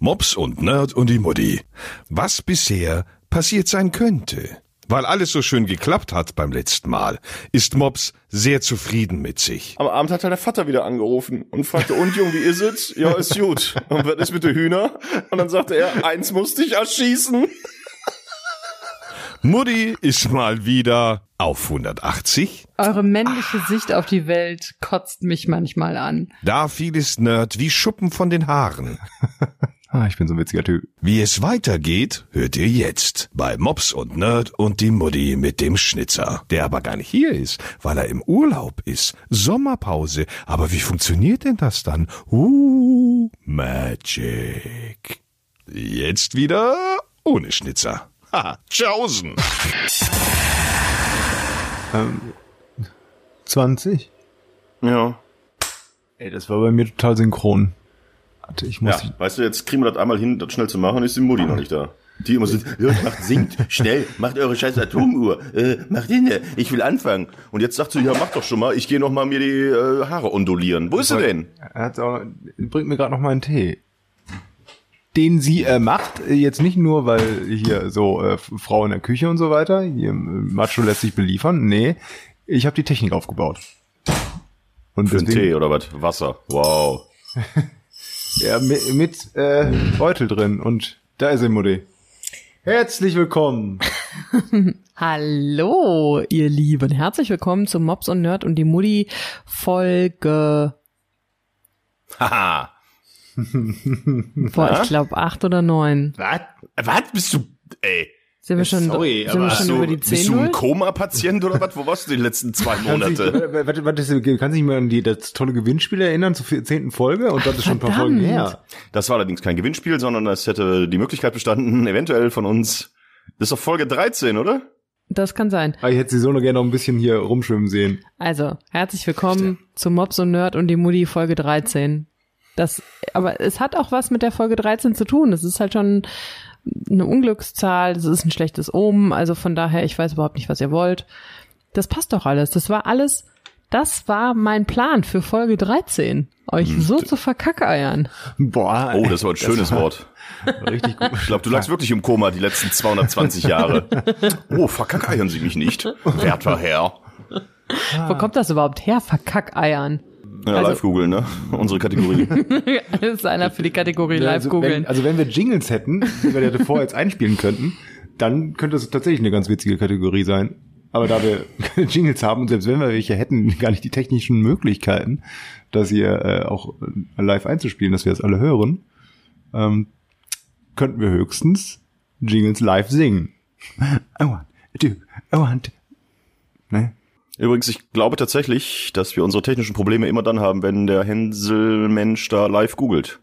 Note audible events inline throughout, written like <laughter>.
Mops und Nerd und die Mutti. Was bisher passiert sein könnte. Weil alles so schön geklappt hat beim letzten Mal, ist Mops sehr zufrieden mit sich. Am Abend hat halt der Vater wieder angerufen und fragte, und Jung, wie ist es? Ja, ist gut. Und was ist mit den Hühner? Und dann sagte er, eins musste ich erschießen. Mutti ist mal wieder auf 180. Eure männliche Sicht auf die Welt kotzt mich manchmal an. Da fiel es Nerd wie Schuppen von den Haaren. Ah, ich bin so ein witziger Typ. Wie es weitergeht, hört ihr jetzt bei Mops und Nerd und die Mutti mit dem Schnitzer, der aber gar nicht hier ist, weil er im Urlaub ist. Sommerpause. Aber wie funktioniert denn das dann? Uh, Magic. Jetzt wieder ohne Schnitzer. Ha, tschaußen. Ähm, 20? Ja. Ey, das war bei mir total synchron. Warte, ich muss. Ja, weißt du, jetzt kriegen wir das einmal hin, das schnell zu machen, ist die Mutti noch nicht da. Die immer so, macht, singt, schnell, macht eure scheiß Atomuhr, äh, macht den, ich will anfangen. Und jetzt sagt sie, ja, mach doch schon mal, ich gehe noch mal mir die äh, Haare ondulieren. Wo ist sie denn? Er hat auch, bringt mir gerade noch mal einen Tee. Den sie äh, macht, äh, jetzt nicht nur, weil hier so äh, Frau in der Küche und so weiter, hier äh, Macho lässt sich beliefern. Nee, ich habe die Technik aufgebaut. Und Für einen Tee oder was? Wasser. Wow. <laughs> Ja, mit, mit äh, Beutel drin. Und da ist sie, Mutti. Herzlich willkommen. <laughs> Hallo, ihr Lieben. Herzlich willkommen zu Mops und Nerd und die Mutti Folge, Haha. boah, ich <laughs> glaube acht oder neun. Was? Was bist du, ey? Sind wir schon, Sorry, sind wir aber schon Bist du, über die bist du ein? Koma-Patient oder was? Wo warst du die letzten zwei Monate? Warte, warte, warte, das- kannst du dich mal an die, das tolle Gewinnspiel erinnern zur zehnten Folge? Und das ist schon ein paar Folgen her. Das war allerdings kein Gewinnspiel, sondern es hätte die Möglichkeit bestanden, <laughs> eventuell von uns. Das ist doch Folge 13, oder? Das kann sein. Aber ich hätte sie so noch gerne noch ein bisschen hier rumschwimmen sehen. Also, herzlich willkommen zu Mops und Nerd und die Mutti Folge 13. Das, aber es hat auch was mit der Folge 13 zu tun. Es ist halt schon eine Unglückszahl, es ist ein schlechtes Omen, also von daher, ich weiß überhaupt nicht, was ihr wollt. Das passt doch alles. Das war alles, das war mein Plan für Folge 13. Euch so zu verkackeiern. Boah. Oh, das war ein schönes Wort. <laughs> richtig gut. Ich glaube, du lagst wirklich im Koma die letzten 220 Jahre. Oh, verkackeiern Sie mich nicht, werter Herr. Wo kommt das überhaupt her? Verkackeiern. Ja, Also- live googeln, ne? <laughs> Unsere Kategorie. <laughs> Das ist einer für die Kategorie live also, googeln. wenn, also wenn wir Jingles hätten, die wir davor jetzt einspielen könnten, dann könnte es tatsächlich eine ganz witzige Kategorie sein. Aber da wir keine <laughs> Jingles haben und selbst wenn wir welche hätten, gar nicht die technischen Möglichkeiten, das hier äh, auch äh, live einzuspielen, dass wir das alle hören, ähm, könnten wir höchstens Jingles live singen. I want to, I want to. Ne? Übrigens, ich glaube tatsächlich, dass wir unsere technischen Probleme immer dann haben, wenn der Hänselmensch da live googelt.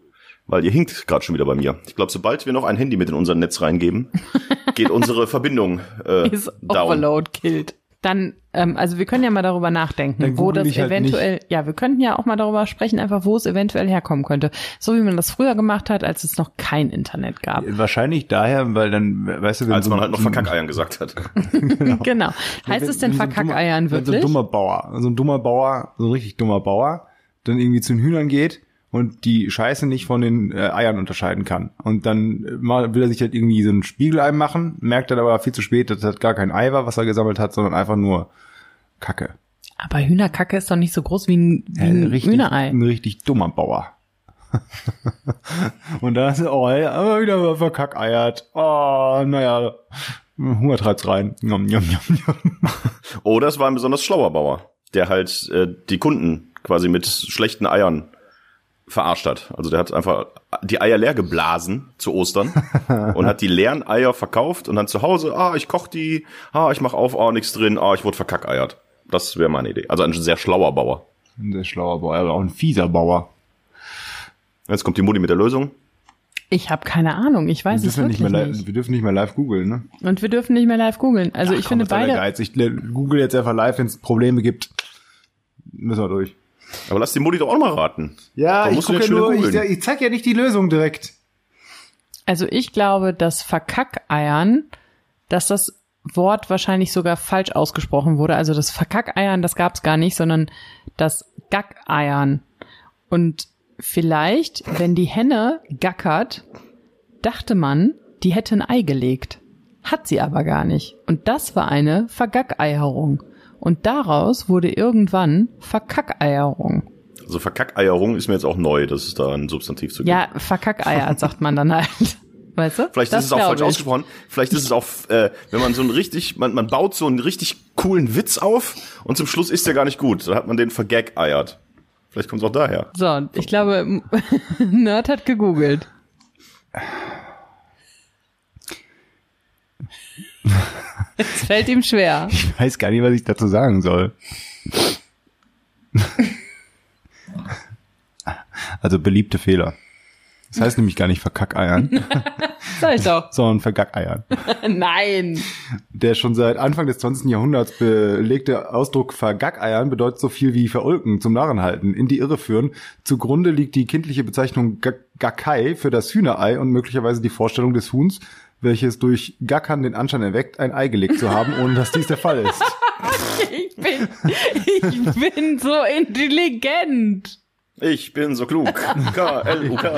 Weil ihr hinkt gerade schon wieder bei mir. Ich glaube, sobald wir noch ein Handy mit in unser Netz reingeben, <laughs> geht unsere Verbindung äh, ist down. Overload killed. Dann, ähm, also wir können ja mal darüber nachdenken, Dann wo das halt eventuell, ja, wir könnten ja auch mal darüber sprechen, einfach wo es eventuell herkommen könnte. So wie man das früher gemacht hat, als es noch kein Internet gab. Wahrscheinlich daher, weil dann, weißt du, wenn Als so- man halt noch Verkackeiern gesagt hat. <laughs> genau. Heißt Wenn- es denn so Verkackeiern wenn So wirklich? ein dummer Bauer, so ein dummer Bauer, so ein richtig dummer Bauer, dann irgendwie zu den Hühnern geht und die Scheiße nicht von den äh, Eiern unterscheiden kann. Und dann äh, mal will er sich halt irgendwie so ein Spiegelei machen, merkt dann aber viel zu spät, dass das gar kein Ei war, was er gesammelt hat, sondern einfach nur Kacke. Aber Hühnerkacke ist doch nicht so groß wie ein, wie ein richtig, Hühnerei. ein richtig dummer Bauer. <laughs> und dann ist er, oh, aber wieder verkackeiert. Oh, naja, Hunger treibt's rein. Njom, njom, njom, njom. Oder es war ein besonders schlauer Bauer, der halt äh, die Kunden quasi mit schlechten Eiern verarscht hat. Also der hat einfach die Eier leer geblasen zu Ostern <laughs> und hat die leeren Eier verkauft und dann zu Hause, ah, ich koch die, ah, ich mach auf, ah, nichts drin, ah, ich wurde verkackeiert. Das wäre meine Idee. Also ein sehr schlauer Bauer. Ein sehr schlauer Bauer, aber auch ein fieser Bauer. Jetzt kommt die Mutti mit der Lösung. Ich habe keine Ahnung, ich weiß Wir es dürfen, nicht wirklich mehr nicht. wir dürfen nicht mehr live googeln, ne? Und wir dürfen nicht mehr live googeln. Also Ach, ich komm, finde beide, Geiz? Ich le- google jetzt einfach live, wenn es Probleme gibt. Müssen wir durch. Aber lass die Mutti doch auch mal raten. Ja, ich musst du gucke ja nur, ich, ich zeig ja nicht die Lösung direkt. also ich glaube, dass Verkackeiern, dass das Wort wahrscheinlich sogar falsch ausgesprochen wurde. Also das Verkackeiern, das gab's gar nicht, sondern das Gackeiern. Und vielleicht, wenn die Henne gackert, dachte man, die hätte ein Ei gelegt. Hat sie aber gar nicht. Und das war eine Vergackeierung. Und daraus wurde irgendwann Verkackeierung. Also Verkackeierung ist mir jetzt auch neu, dass es da ein Substantiv zu gibt. Ja, Verkackeier <laughs> sagt man dann halt. Weißt du? Vielleicht Das ist es auch falsch ich. ausgesprochen. Vielleicht ist es auch, äh, wenn man so einen richtig, man, man baut so einen richtig coolen Witz auf und zum Schluss ist der gar nicht gut. Da hat man den vergaggeiert. Vielleicht kommt es auch daher. So, ich glaube, <laughs> Nerd hat gegoogelt. <laughs> Es fällt ihm schwer. Ich weiß gar nicht, was ich dazu sagen soll. Also beliebte Fehler. Das heißt nämlich gar nicht verkackeiern, <laughs> Sag ich doch. sondern vergackeiern. <laughs> Nein. Der schon seit Anfang des 20. Jahrhunderts belegte Ausdruck vergackeiern bedeutet so viel wie verulken, zum Narren halten, in die Irre führen. Zugrunde liegt die kindliche Bezeichnung Ga- Gackei für das Hühnerei und möglicherweise die Vorstellung des Huhns, welches durch Gackern den Anschein erweckt, ein Ei gelegt zu haben, ohne dass dies der Fall ist. <laughs> Ich bin, ich bin so intelligent. Ich bin so klug. K-L-U-K.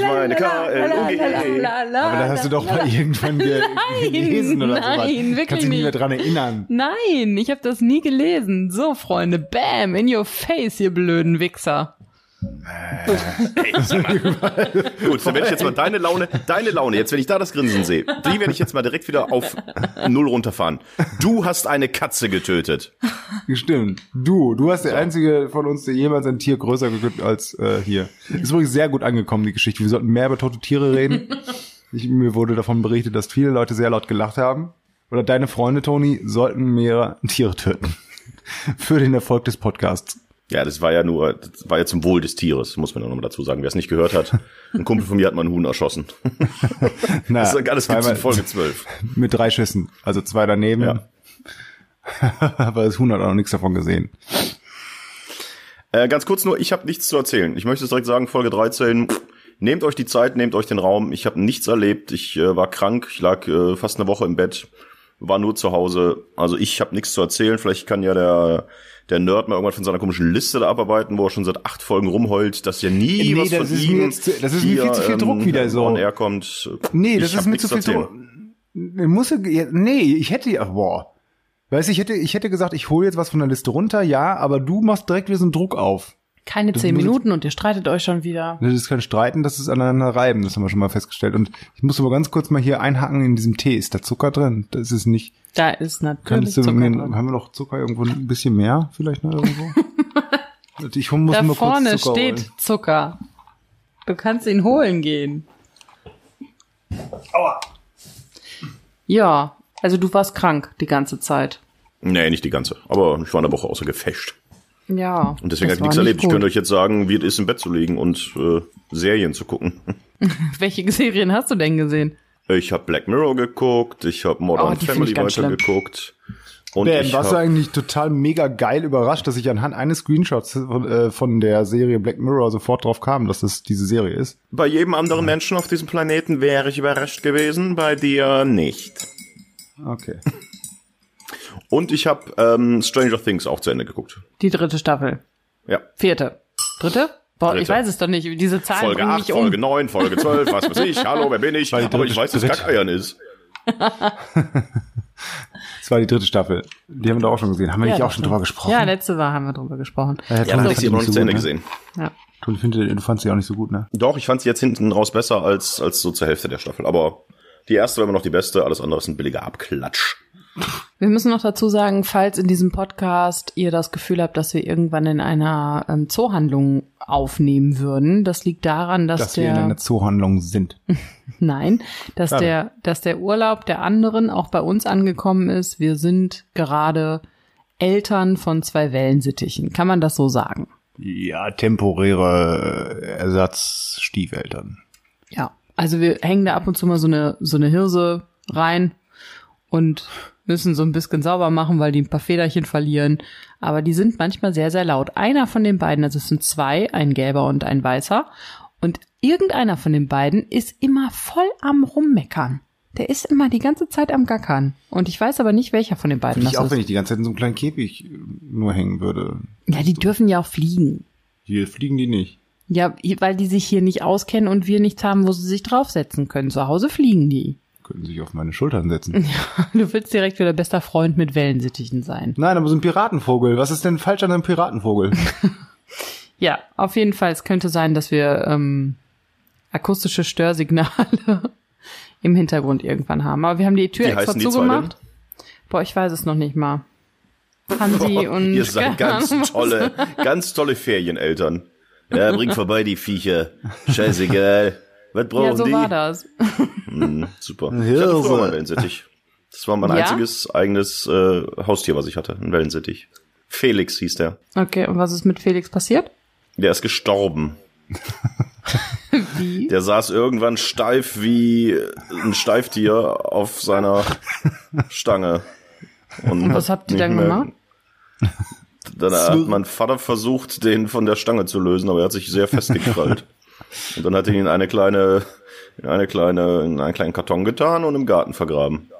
Meine K-L-U-G. Aber da hast du doch mal irgendwann ge gelesen oder sowas. nein, wirklich Kannst du dich nicht mehr dran erinnern. Nein, ich habe das nie gelesen. So, Freunde, bam, in your face, ihr blöden Wichser. <laughs> Gut, dann werde ich jetzt mal deine Laune, deine Laune, jetzt wenn ich da das Grinsen sehe, die werde ich jetzt mal direkt wieder auf Null runterfahren. Du hast eine Katze getötet. Stimmt. Du, du hast der einzige von uns, der jemals ein Tier größer getötet als äh, hier. Ist übrigens sehr gut angekommen, die Geschichte. Wir sollten mehr über tote Tiere reden. <laughs> Ich, mir wurde davon berichtet, dass viele Leute sehr laut gelacht haben. Oder deine Freunde, Toni, sollten mehr Tiere töten. <laughs> Für den Erfolg des Podcasts. Ja, das war ja nur, das war ja zum Wohl des Tieres, muss man ja nochmal dazu sagen. Wer es nicht gehört hat, <laughs> ein Kumpel von mir hat mal einen Huhn erschossen. <laughs> Na, Das, das gibt's in Folge 12. Mit drei Schüssen. Also zwei daneben. Ja. <laughs> Aber das Huhn hat auch noch nichts davon gesehen. Äh, ganz kurz nur, ich habe nichts zu erzählen. Ich möchte es direkt sagen, Folge 13, pff, nehmt euch die Zeit, nehmt euch den Raum. Ich habe nichts erlebt. Ich äh, war krank, ich lag äh, fast eine Woche im Bett, war nur zu Hause. Also ich habe nichts zu erzählen. Vielleicht kann ja der der Nerd mal irgendwann von seiner komischen Liste da abarbeiten, wo er schon seit acht Folgen rumheult, dass ja nie Nee, was das von ist ihm mir jetzt zu- das ist mir hier, viel zu viel Druck wieder so. On Air kommt. Nee, das ist mir zu viel. Druck. Muss, ja, nee, ich hätte ja, boah. Weißt du, ich hätte, ich hätte gesagt, ich hole jetzt was von der Liste runter, ja, aber du machst direkt wieder so einen Druck auf. Keine Das zehn Minuten und ihr streitet euch schon wieder. Das ist kein Streiten, das ist aneinander reiben, das haben wir schon mal festgestellt. Und ich muss aber ganz kurz mal hier einhaken in diesem Tee. Ist da Zucker drin? Das ist nicht. Da ist natürlich du Zucker mir, drin. haben wir noch Zucker irgendwo ein bisschen mehr? Vielleicht noch irgendwo? <laughs> ich muss Da mal vorne kurz Zucker steht holen. Zucker. Du kannst ihn holen gehen. Ja, also du warst krank die ganze Zeit. Nee, nicht die ganze. Aber ich war eine Woche außer Gefecht. Ja. Und deswegen habe ich nichts erlebt. nicht Ich könnte gut. euch jetzt sagen, wie es ist, im Bett zu liegen und äh, Serien zu gucken. <laughs> Welche Serien hast du denn gesehen? Ich habe Black Mirror geguckt, ich habe Modern Oh, Family weitergeguckt. Und Ben, ich warst du eigentlich total mega geil überrascht, dass ich anhand eines Screenshots von, äh, von der Serie Black Mirror sofort drauf kam, dass das diese Serie ist? bei jedem anderen Menschen auf diesem Planeten wäre ich überrascht gewesen, bei dir nicht. Okay. Und ich habe ähm, Stranger Things auch zu Ende geguckt. Die dritte Staffel. Ja. Vierte. Dritte? Boah, Dritte. ich weiß es doch nicht. Diese Zahlen Folge bringen 8, mich um. Folge 9, Folge 12, was weiß ich. Hallo, wer bin ich? Die Aber ich weiß, dritte- Kackeiern ist. <laughs> Das war die dritte Staffel. Die haben wir doch auch schon gesehen. Haben wir nicht Ja, auch schon drüber gesprochen? Ja, letzte Woche haben wir drüber gesprochen. Ja, Ja, habe fand ich sie noch nicht zu Ende gut, gesehen. Ja. Toni, finde, du fandst sie auch nicht so gut, ne? Doch, ich fand sie jetzt hinten raus besser als, als so zur Hälfte der Staffel. Aber die erste war immer noch die beste, alles andere ist ein billiger Abklatsch. Wir müssen noch dazu sagen, falls in diesem Podcast ihr das Gefühl habt, dass wir irgendwann in einer ähm, Zoohandlung aufnehmen würden, das liegt daran, dass, Dass wir der in einer Zoohandlung sind. <laughs> Nein, dass Schade. der, dass der Urlaub der anderen auch bei uns angekommen ist. Wir sind gerade Eltern von zwei Wellensittichen. Kann man das so sagen? Ja, temporäre äh, Ersatzstiefeltern. Ja. Also wir hängen da ab und zu mal so eine, so eine Hirse rein und müssen so ein bisschen sauber machen, weil die ein paar Federchen verlieren. Aber die sind manchmal sehr, sehr laut. Einer von den beiden, also es sind zwei, ein gelber und ein weißer. Und irgendeiner von den beiden ist immer voll am Rummeckern. Der ist immer die ganze Zeit am Gackern. Und ich weiß aber nicht, welcher von den beiden Finde ich das auch, wenn ist. ich die ganze Zeit in so einem kleinen Käfig äh, nur hängen würde. Ja, die dürfen ja auch fliegen. Hier fliegen die nicht. Ja, weil die sich hier nicht auskennen und wir nichts haben, wo sie sich draufsetzen können. Zu Hause fliegen die. Könnten sich auf meine Schultern setzen. <laughs> Du willst direkt wieder bester Freund mit Wellensittichen sein. Nein, aber so ein Piratenvogel. Was ist denn falsch an einem Piratenvogel? <laughs> <laughs> Ja, auf jeden Fall. Es könnte sein, dass wir ähm, akustische Störsignale im Hintergrund irgendwann haben. Aber wir haben die Tür Wie extra zugemacht. Boah, ich weiß es noch nicht mal. Hansi und Ihr seid ganz tolle, ganz tolle Ferieneltern. Ja, bring vorbei die Viecher. Scheißegal. Was brauchen Ja, so die? war das. <laughs> Mhm, super. Ich hatte früher mal einen Wellensittich. Das war mein Ja? einziges eigenes äh, Haustier, was ich hatte. Ein Wellensittich. Felix hieß der. Okay, und was ist mit Felix passiert? Der ist gestorben. <laughs> Wie? Der saß irgendwann steif wie ein Steiftier auf seiner Stange. Und was hat habt ihr dann mehr- gemacht? Dann hat mein Vater versucht, den von der Stange zu lösen, aber er hat sich sehr festgekrallt. Und dann hat er ihn in eine kleine, in eine kleine, in einen kleinen Karton getan und im Garten vergraben.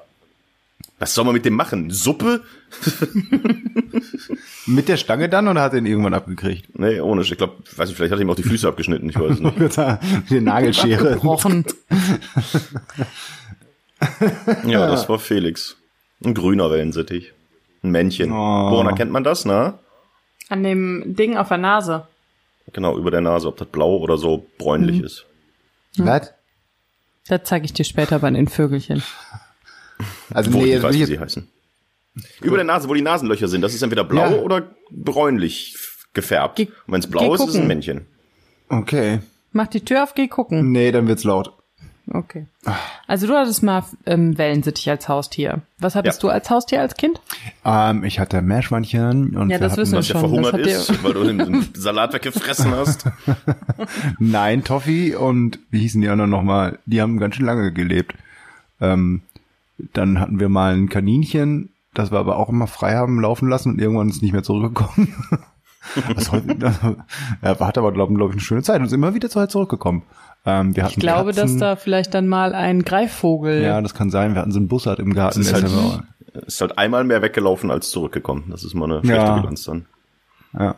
Was soll man mit dem machen? Suppe? <laughs> Mit der Stange dann oder hat er ihn irgendwann abgekriegt? Nee, ohne. Ich glaube, weiß nicht, vielleicht hat er ihm auch die Füße abgeschnitten, ich weiß es nicht. <laughs> Mit der Nagelschere. Gebrochen. <laughs> Ja, das war Felix. Ein grüner Wellensittich. Ein Männchen. Oh. Woran erkennt man das, na? An dem Ding auf der Nase. Genau, über der Nase, ob das blau oder so bräunlich Mhm. ist. Was? Das zeige ich dir später bei den Vögelchen. Also Wo nee, ich weiß, wie ich sie heißen. Über der Nase, wo die Nasenlöcher sind, das ist entweder blau Ja. oder bräunlich gefärbt. Wenn es blau ist, ist es ein gucken. Männchen. Okay. Mach die Tür auf, geh gucken. Nee, dann wird's laut. Okay. Also du hattest mal ähm, Wellensittich als Haustier. Was hattest Ja. du als Haustier als Kind? Ähm, ich hatte Meerschweinchen und Ja, wir das hatten wissen wir der schon, verhungert das hat ist, weil du den <laughs> Salat weggefressen hast. <laughs> Nein, Toffee und wie hießen die anderen nochmal? Die haben ganz schön lange gelebt. Ähm, dann hatten wir mal ein Kaninchen, das wir aber auch immer frei haben laufen lassen und irgendwann ist nicht mehr zurückgekommen. <laughs> das, er hat aber, glaube glaub ich, eine schöne Zeit und ist immer wieder zu halt zurückgekommen. Ähm, wir hatten Ich glaube, dass Katzen. da vielleicht dann mal ein Greifvogel. Ja, das kann sein. Wir hatten so einen Bussard im Garten. Das ist halt, ist halt einmal mehr weggelaufen als zurückgekommen. Das ist mal eine schlechte Ja. Bilanz dann. ja.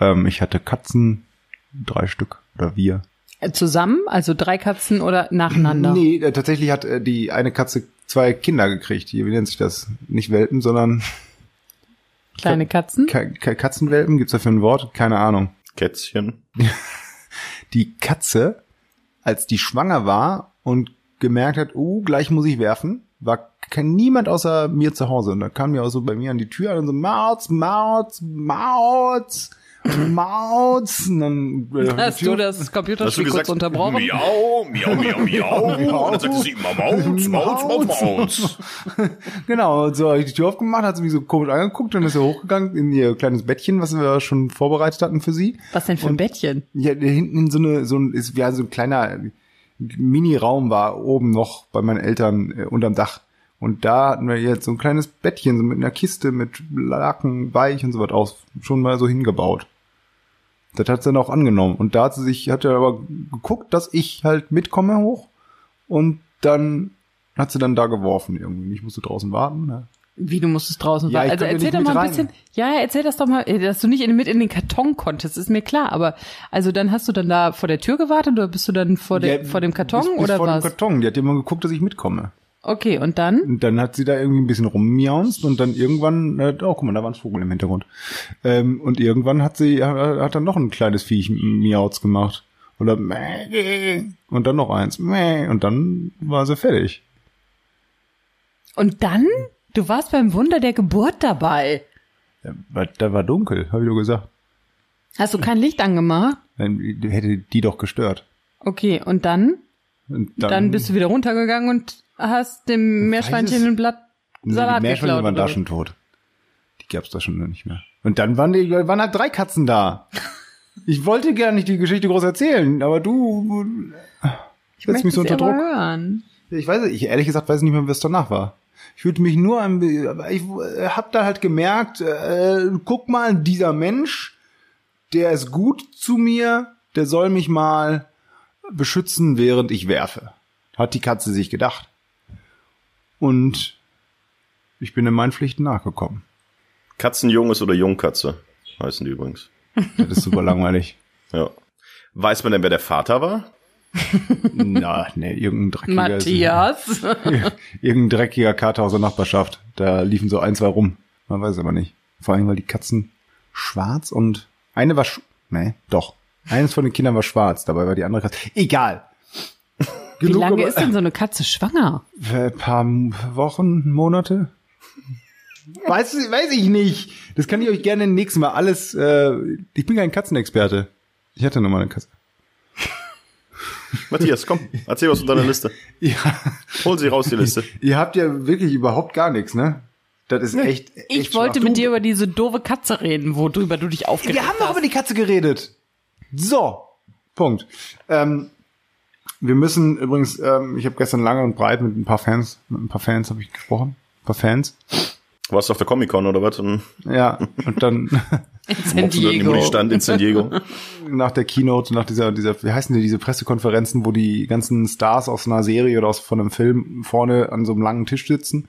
ähm, ich hatte Katzen, drei Stück oder wir. Äh, Zusammen, also drei Katzen oder nacheinander. Nee, äh, tatsächlich hat äh, die eine Katze zwei Kinder gekriegt. Hier, wie nennt sich das? Nicht Welpen, sondern Kleine Katzen. Ka Ka Katzenwelpen. Gibt's dafür ein Wort? Keine Ahnung. Kätzchen. <laughs> Die Katze, als die schwanger war und gemerkt hat, oh, gleich muss ich werfen, war kein, niemand außer mir zu Hause. Und dann kam die auch so bei mir an die Tür und so, Mauz, Mauz, Mauz, Mauz. Und dann äh, Hast die du das Hast Computerspiel du kurz gesagt, unterbrochen? miau, miau, miau, miau. <laughs> Und dann sagte sie immer Mauz, Mauz, Mauz, Mauz. <laughs> Genau, und so habe ich die Tür aufgemacht, hat sie mich so komisch angeguckt, dann ist sie hochgegangen in ihr kleines Bettchen, was wir schon vorbereitet hatten für sie. Was denn für ein Bettchen? Ja, hinten in so eine, so ein, ist ja so ein kleiner Mini-Raum war oben noch bei meinen Eltern äh, unterm Dach. Und da hatten wir jetzt so ein kleines Bettchen, so mit einer Kiste, mit Laken, weich und so was aus, schon mal so hingebaut. Das hat sie dann auch angenommen. Und da hat sie sich, hat er aber geguckt, dass ich halt mitkomme hoch. Und dann hat sie dann da geworfen irgendwie. Ich musste draußen warten. Ne? Wie, du musstest draußen Ja, warten. ich Also erzähl doch mal ein bisschen. Ja, erzähl das doch mal, äh, dass du nicht in, mit in den Karton konntest, ist mir klar. Aber also dann hast du dann da vor der Tür gewartet oder bist du dann vor, der, Ja, vor dem Karton bis, bis oder vor was? dem Karton. Die hat immer geguckt, dass ich mitkomme. Okay, und dann? Und dann hat sie da irgendwie ein bisschen rummiaunst und dann irgendwann, äh, oh, guck mal, da war ein Vogel im Hintergrund. Ähm, und irgendwann hat sie, hat, hat dann noch ein kleines Viech miauz gemacht. Oder und dann noch eins. Und dann war sie fertig. Und dann? Du warst beim Wunder der Geburt dabei. Da war, da war dunkel, habe ich doch gesagt. Hast du kein Licht angemacht? Dann hätte die doch gestört. Okay, und dann? Und Dann, bist du wieder runtergegangen und hast dem Meerschweinchen ein Blatt Nee, Salat die Meerschweinchen geklaut. waren da schon tot. Die gab's da schon nicht mehr. Und dann waren, die, waren halt drei Katzen da. <laughs> Ich wollte gar nicht die Geschichte groß erzählen, aber du Ich setzt mich so unter Druck. hören. Ich weiß, ich ehrlich gesagt weiß nicht mehr, was danach war. Ich fühlte mich nur aber ich äh, hab da halt gemerkt, äh, guck mal, dieser Mensch, der ist gut zu mir, der soll mich mal beschützen, während ich werfe. Hat die Katze sich gedacht. Und ich bin in meinen Pflichten nachgekommen. Katzenjunges oder Jungkatze heißen die übrigens. <laughs> Das ist super langweilig. Ja. Weiß man denn, wer der Vater war? <laughs> Na, nee, irgendein dreckiger. Matthias. <laughs> irgendein dreckiger Kater aus der Nachbarschaft. Da liefen so ein, zwei rum. Man weiß aber nicht. Vor allem, weil die Katzen schwarz und eine war, sch nee, doch. Eines von den Kindern war schwarz, dabei war die andere Katze. Egal. Wie Genug lange über- ist denn so eine Katze schwanger? Ein paar Wochen, Monate? Weiß, weiß ich nicht. Das kann ich euch gerne nächstes Mal alles. Äh, ich bin kein Katzenexperte. Ich hatte nur mal eine Katze. <laughs> Matthias, komm, erzähl was von deiner Liste. <laughs> Ja, Hol sie raus, die Liste. ihr habt ja wirklich überhaupt gar nichts, ne? Das ist echt. echt Ich wollte schwach. mit Du- dir über diese doofe Katze reden, worüber du dich aufgeregt Wir haben doch hast. über die Katze geredet. So, Punkt. Ähm, wir müssen übrigens, ähm, ich habe gestern lange und breit mit ein paar Fans, mit ein paar Fans habe ich gesprochen, ein paar Fans. Warst du auf der Comic-Con oder was? Und Ja, und dann <laughs> in San Diego. stand in San Diego. <laughs> nach der Keynote, nach dieser, dieser, wie heißen die, diese Pressekonferenzen, wo die ganzen Stars aus einer Serie oder aus von einem Film vorne an so einem langen Tisch sitzen.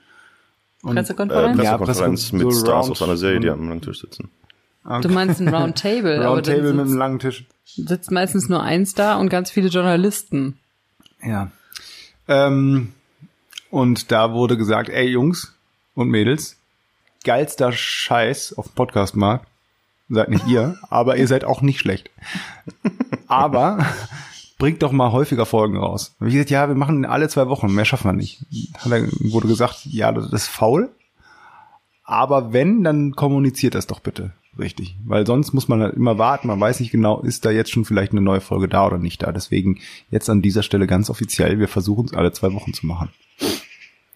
Und, Äh, Pressekonferenz? Ja, Pressekonferenz Pressekon- mit so Stars aus einer Serie, die am langen Tisch sitzen. Du meinst ein Roundtable, <laughs> Roundtable mit einem langen Tisch. sitzt meistens nur eins da und ganz viele Journalisten. Ja. Ähm, und da wurde gesagt, ey Jungs und Mädels, geilster Scheiß auf dem Podcastmarkt. Seid nicht ihr, <laughs> aber ihr seid auch nicht schlecht. Aber bringt doch mal häufiger Folgen raus. Ich gesagt, ja, wir machen alle zwei Wochen, mehr schaffen wir nicht. Hat er, wurde gesagt, ja, das ist faul. Aber wenn, dann kommuniziert das doch bitte richtig. Weil sonst muss man halt immer warten, man weiß nicht genau, ist da jetzt schon vielleicht eine neue Folge da oder nicht da. Deswegen jetzt an dieser Stelle ganz offiziell, wir versuchen es alle zwei Wochen zu machen.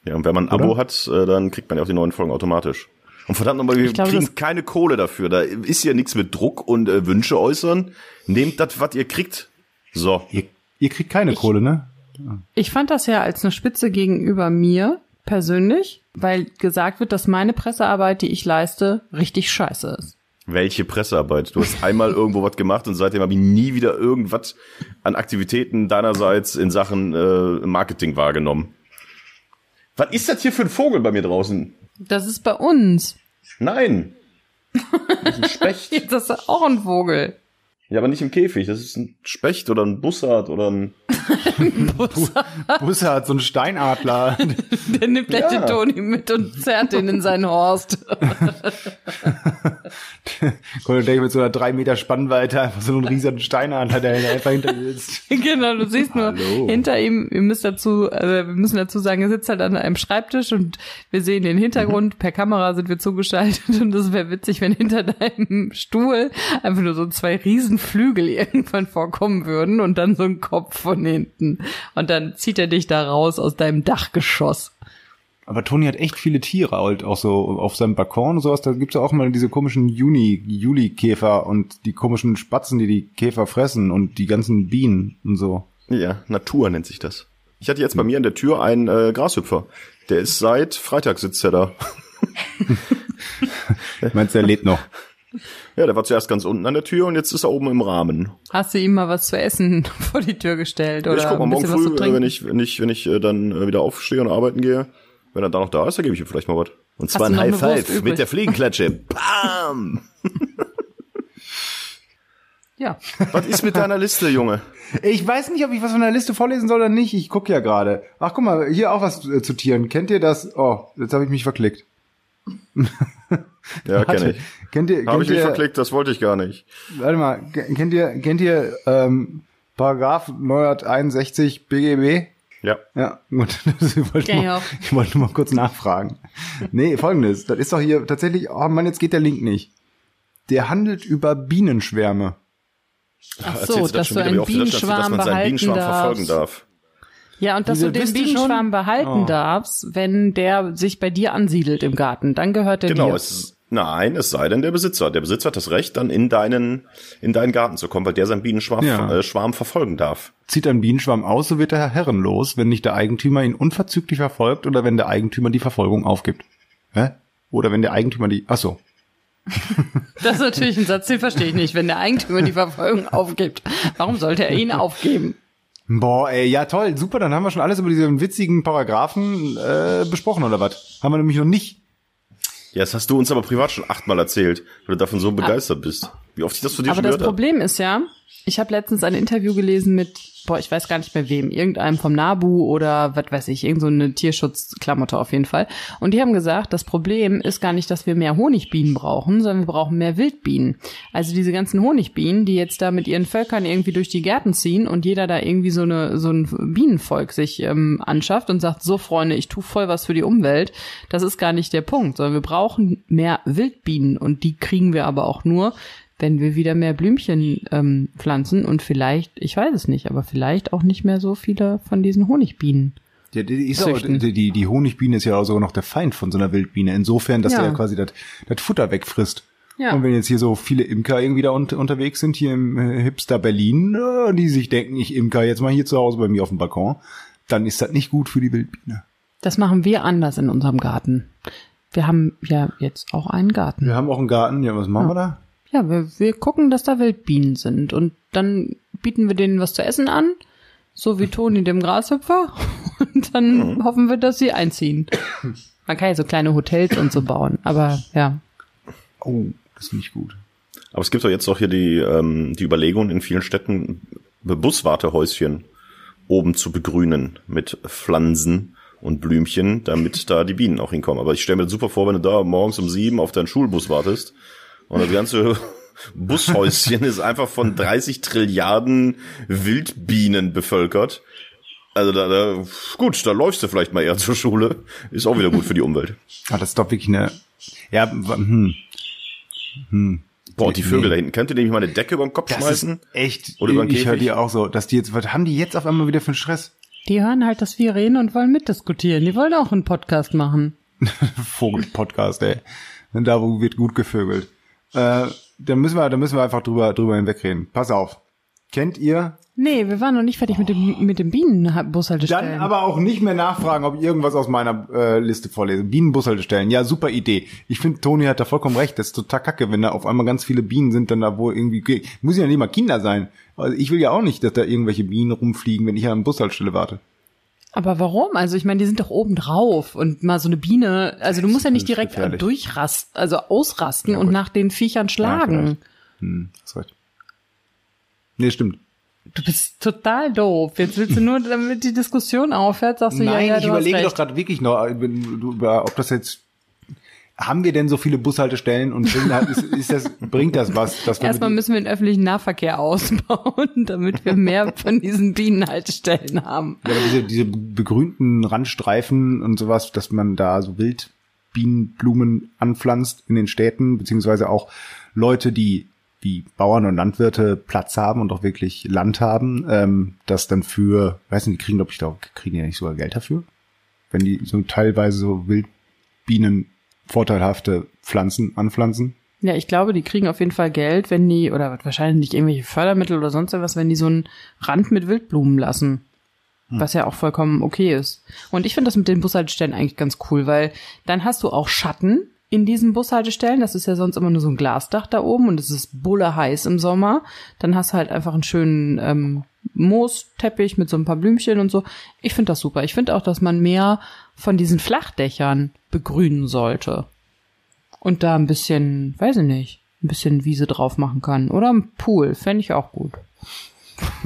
Ja, und wenn man ein Oder? Abo hat, äh, dann kriegt man ja auch die neuen Folgen automatisch. Und verdammt nochmal, wir Ich glaube, kriegen keine Kohle dafür. Da ist ja nichts mit Druck und äh, Wünsche äußern. Nehmt das, was ihr kriegt. So. Ihr, ihr kriegt keine Kohle, ne? Ich fand das ja als eine Spitze gegenüber mir persönlich, weil gesagt wird, dass meine Pressearbeit, die ich leiste, richtig scheiße ist. Welche Pressearbeit? Du hast einmal <laughs> irgendwo was gemacht und seitdem habe ich nie wieder irgendwas an Aktivitäten deinerseits in Sachen äh, Marketing wahrgenommen. Was ist das hier für ein Vogel bei mir draußen? Das ist bei uns. Nein. <laughs> Das ist ein Specht. Das ist auch ein Vogel. Ja, aber nicht im Käfig. Das ist ein Specht oder ein Bussard oder ein. <laughs> Busse hat so einen Steinadler. <laughs> Der nimmt gleich Ja. den Toni mit und zerrt den in seinen Horst. <laughs> Kommt gleich mit so einer drei Meter Spannweite einfach so einen riesigen Steinadler, der einfach hinter dir sitzt. genau, du siehst nur Hallo. hinter ihm, ihr müsst dazu, also wir müssen dazu sagen, er sitzt halt an einem Schreibtisch und wir sehen den Hintergrund, per Kamera sind wir zugeschaltet und das wäre witzig, wenn hinter deinem Stuhl einfach nur so zwei Riesenflügel <laughs> irgendwann vorkommen würden und dann so ein Kopf von hinten. Und dann zieht er dich da raus aus deinem Dachgeschoss. Aber Toni hat echt viele Tiere, halt auch so auf seinem Balkon und sowas. Da gibt's ja auch mal diese komischen Juni, Juli-Käfer und die komischen Spatzen, die die Käfer fressen und die ganzen Bienen und so. Ja, Natur nennt sich das. Ich hatte jetzt bei mir an der Tür einen äh, Grashüpfer. Der ist seit Freitag sitzt er da. <laughs> Meinst du, er lebt noch? <laughs> Ja, der war zuerst ganz unten an der Tür und jetzt ist er oben im Rahmen. Hast du ihm mal was zu essen <laughs> vor die Tür gestellt oder ich guck mal morgen früh, äh, wenn ich, wenn ich, wenn ich äh, dann äh, wieder aufstehe und arbeiten gehe, wenn er da noch da ist, dann gebe ich ihm vielleicht mal was. Und zwar ein High Five mit der Fliegenklatsche. <laughs> Bam! ja. Was ist mit deiner Liste, Junge? Ich weiß nicht, ob ich was von der Liste vorlesen soll oder nicht. Ich gucke ja gerade. Ach, guck mal, hier auch was zu Tieren. Kennt ihr das? Oh, jetzt habe ich mich verklickt. <laughs> Ja, kenne ich. Kennt ihr, Habe kennt ich mich ihr, verklickt, das wollte ich gar nicht. warte mal, ke- kennt ihr, kennt ihr ähm, Paragraph 961 BGB? Ja. Ja, gut. <laughs> Wollte ich, ich mal, ich wollte nur mal kurz nachfragen. Nee, folgendes. Das ist doch hier tatsächlich, oh Mann, jetzt geht der Link nicht. Der handelt über Bienenschwärme. Ach so, das dass du wieder, wie einen das steht, dass Bienenschwarm man seinen behalten Bienenschwarm verfolgen darfst. darf. Ja, und dass Diese- du den Bienenschwarm behalten Oh. darfst, wenn der sich bei dir ansiedelt im Garten. Dann gehört der Genau, dir. es, nein, es sei denn der Besitzer. Der Besitzer hat das Recht, dann in deinen, in deinen Garten zu kommen, weil der seinen Bienenschwarm Ja. äh, Schwarm verfolgen darf. Zieht ein Bienenschwarm aus, so wird er herrenlos, wenn nicht der Eigentümer ihn unverzüglich verfolgt oder wenn der Eigentümer die Verfolgung aufgibt. Hä? Oder wenn der Eigentümer die, ach so. <laughs> Das ist natürlich ein Satz, den verstehe ich nicht. Wenn der Eigentümer die Verfolgung aufgibt, warum sollte er ihn aufgeben? Boah, ey, ja toll, super, dann haben wir schon alles über diese witzigen Paragraphen äh, besprochen, oder was? Haben wir nämlich noch nicht. Ja, das hast du uns aber privat schon achtmal erzählt, weil du davon so begeistert bist. Wie oft ich das von dir Aber schon das gehört habe. Problem ist ja, ich habe letztens ein Interview gelesen mit, boah, ich weiß gar nicht mehr wem, irgendeinem vom Nabu oder was weiß ich, irgend so eine Tierschutzklamotte auf jeden Fall. Und die haben gesagt, das Problem ist gar nicht, dass wir mehr Honigbienen brauchen, sondern wir brauchen mehr Wildbienen. Also diese ganzen Honigbienen, die jetzt da mit ihren Völkern irgendwie durch die Gärten ziehen und jeder da irgendwie so eine so ein Bienenvolk sich ähm, anschafft und sagt, so Freunde, ich tue voll was für die Umwelt. Das ist gar nicht der Punkt, sondern wir brauchen mehr Wildbienen und die kriegen wir aber auch nur, wenn wir wieder mehr Blümchen ähm, pflanzen und vielleicht, ich weiß es nicht, aber vielleicht auch nicht mehr so viele von diesen Honigbienen. Ja, die, ist auch, die, die, Honigbiene ist ja auch sogar noch der Feind von so einer Wildbiene. Insofern, dass Ja. der ja quasi das Futter wegfrisst. Ja. Und wenn jetzt hier so viele Imker irgendwie da unter, unterwegs sind, hier im äh, Hipster Berlin, äh, die sich denken, ich imker jetzt mal hier zu Hause bei mir auf dem Balkon, dann ist das nicht gut für die Wildbiene. Das machen wir anders in unserem Garten. Wir haben ja jetzt auch einen Garten. Wir haben auch einen Garten, ja, was machen wir da? Ja, wir, wir gucken, dass da Wildbienen sind und dann bieten wir denen was zu essen an, so wie Toni dem Grashüpfer <laughs> und dann hoffen wir, dass sie einziehen. Man kann ja so kleine Hotels und so bauen, aber ja. Oh, das finde ich gut. Aber es gibt doch jetzt auch hier die, ähm, die Überlegung in vielen Städten, Buswartehäuschen oben zu begrünen mit Pflanzen und Blümchen, damit da die Bienen auch hinkommen. Aber ich stelle mir das super vor, wenn du da morgens um sieben auf deinen Schulbus wartest und das ganze <laughs> Bushäuschen ist einfach von 30 Trilliarden Wildbienen bevölkert. Also da, da, gut, da läufst du vielleicht mal eher zur Schule. Ist auch wieder gut für die Umwelt. Ah, das ist doch wirklich eine, ja, w- hm, Boah, und die Vögel Nee. da hinten. Könnt ihr nämlich mal eine Decke über den Kopf das schmeißen? ist echt, Oder über den ich höre die auch so, dass die jetzt, was haben die jetzt auf einmal wieder für einen Stress? Die hören halt, dass wir reden und wollen mitdiskutieren. Die wollen auch einen Podcast machen. <laughs> Vogel-Podcast, ey. Denn da wo wird gut gevögelt. Äh, da müssen wir, da müssen wir einfach drüber, drüber hinwegreden. Pass auf. Kennt ihr? Nee, wir waren noch nicht fertig mit dem, mit dem Bienenbushaltestellen. Dann aber auch nicht mehr nachfragen, ob ich irgendwas aus meiner äh, Liste vorlese. Bienenbushaltestellen. Ja, super Idee. Ich finde, Toni hat da vollkommen recht. Das ist total kacke, wenn da auf einmal ganz viele Bienen sind, dann da wohl irgendwie, muss ja nicht mal Kinder sein. Also ich will ja auch nicht, dass da irgendwelche Bienen rumfliegen, wenn ich an einer Bushaltestelle warte. Aber warum? Also ich meine, die sind doch oben drauf und mal so eine Biene, also du musst ja nicht direkt gefährlich. durchrasten, also ausrasten Ja, und nach den Viechern schlagen. vielleicht. Hm, hast recht. Nee, stimmt. du bist total doof. Jetzt willst du nur, <laughs> damit die Diskussion aufhört, sagst du, Nein, ja, ja, ich du überlege hast doch gerade wirklich noch, äh, ob das jetzt haben wir denn so viele Bushaltestellen und ist, ist das, bringt das was? Dass wir Erstmal müssen wir den öffentlichen Nahverkehr <laughs> ausbauen, damit wir mehr von diesen Bienenhaltestellen haben. ja, diese, diese begrünten Randstreifen und sowas, dass man da so Wildbienenblumen anpflanzt in den Städten, beziehungsweise auch Leute, die wie Bauern und Landwirte Platz haben und auch wirklich Land haben, ähm, das dann für, weiß nicht, die kriegen, glaube ich, da kriegen die ja nicht sogar Geld dafür, wenn die so teilweise so Wildbienen vorteilhafte Pflanzen anpflanzen. Ja, ich glaube, die kriegen auf jeden Fall Geld, wenn die, oder wahrscheinlich nicht irgendwelche Fördermittel oder sonst was, wenn die so einen Rand mit Wildblumen lassen. Was ja auch vollkommen okay ist. Und ich finde das mit den Bushaltestellen eigentlich ganz cool, weil dann hast du auch Schatten in diesen Bushaltestellen. Das ist ja sonst immer nur so ein Glasdach da oben und es ist bulle heiß im Sommer. Dann hast du halt einfach einen schönen ähm, Moosteppich mit so ein paar Blümchen und so. Ich finde das super. Ich finde auch, dass man mehr von diesen Flachdächern begrünen sollte und da ein bisschen, weiß ich nicht, ein bisschen Wiese drauf machen kann. Oder ein Pool, fände ich auch gut. <laughs>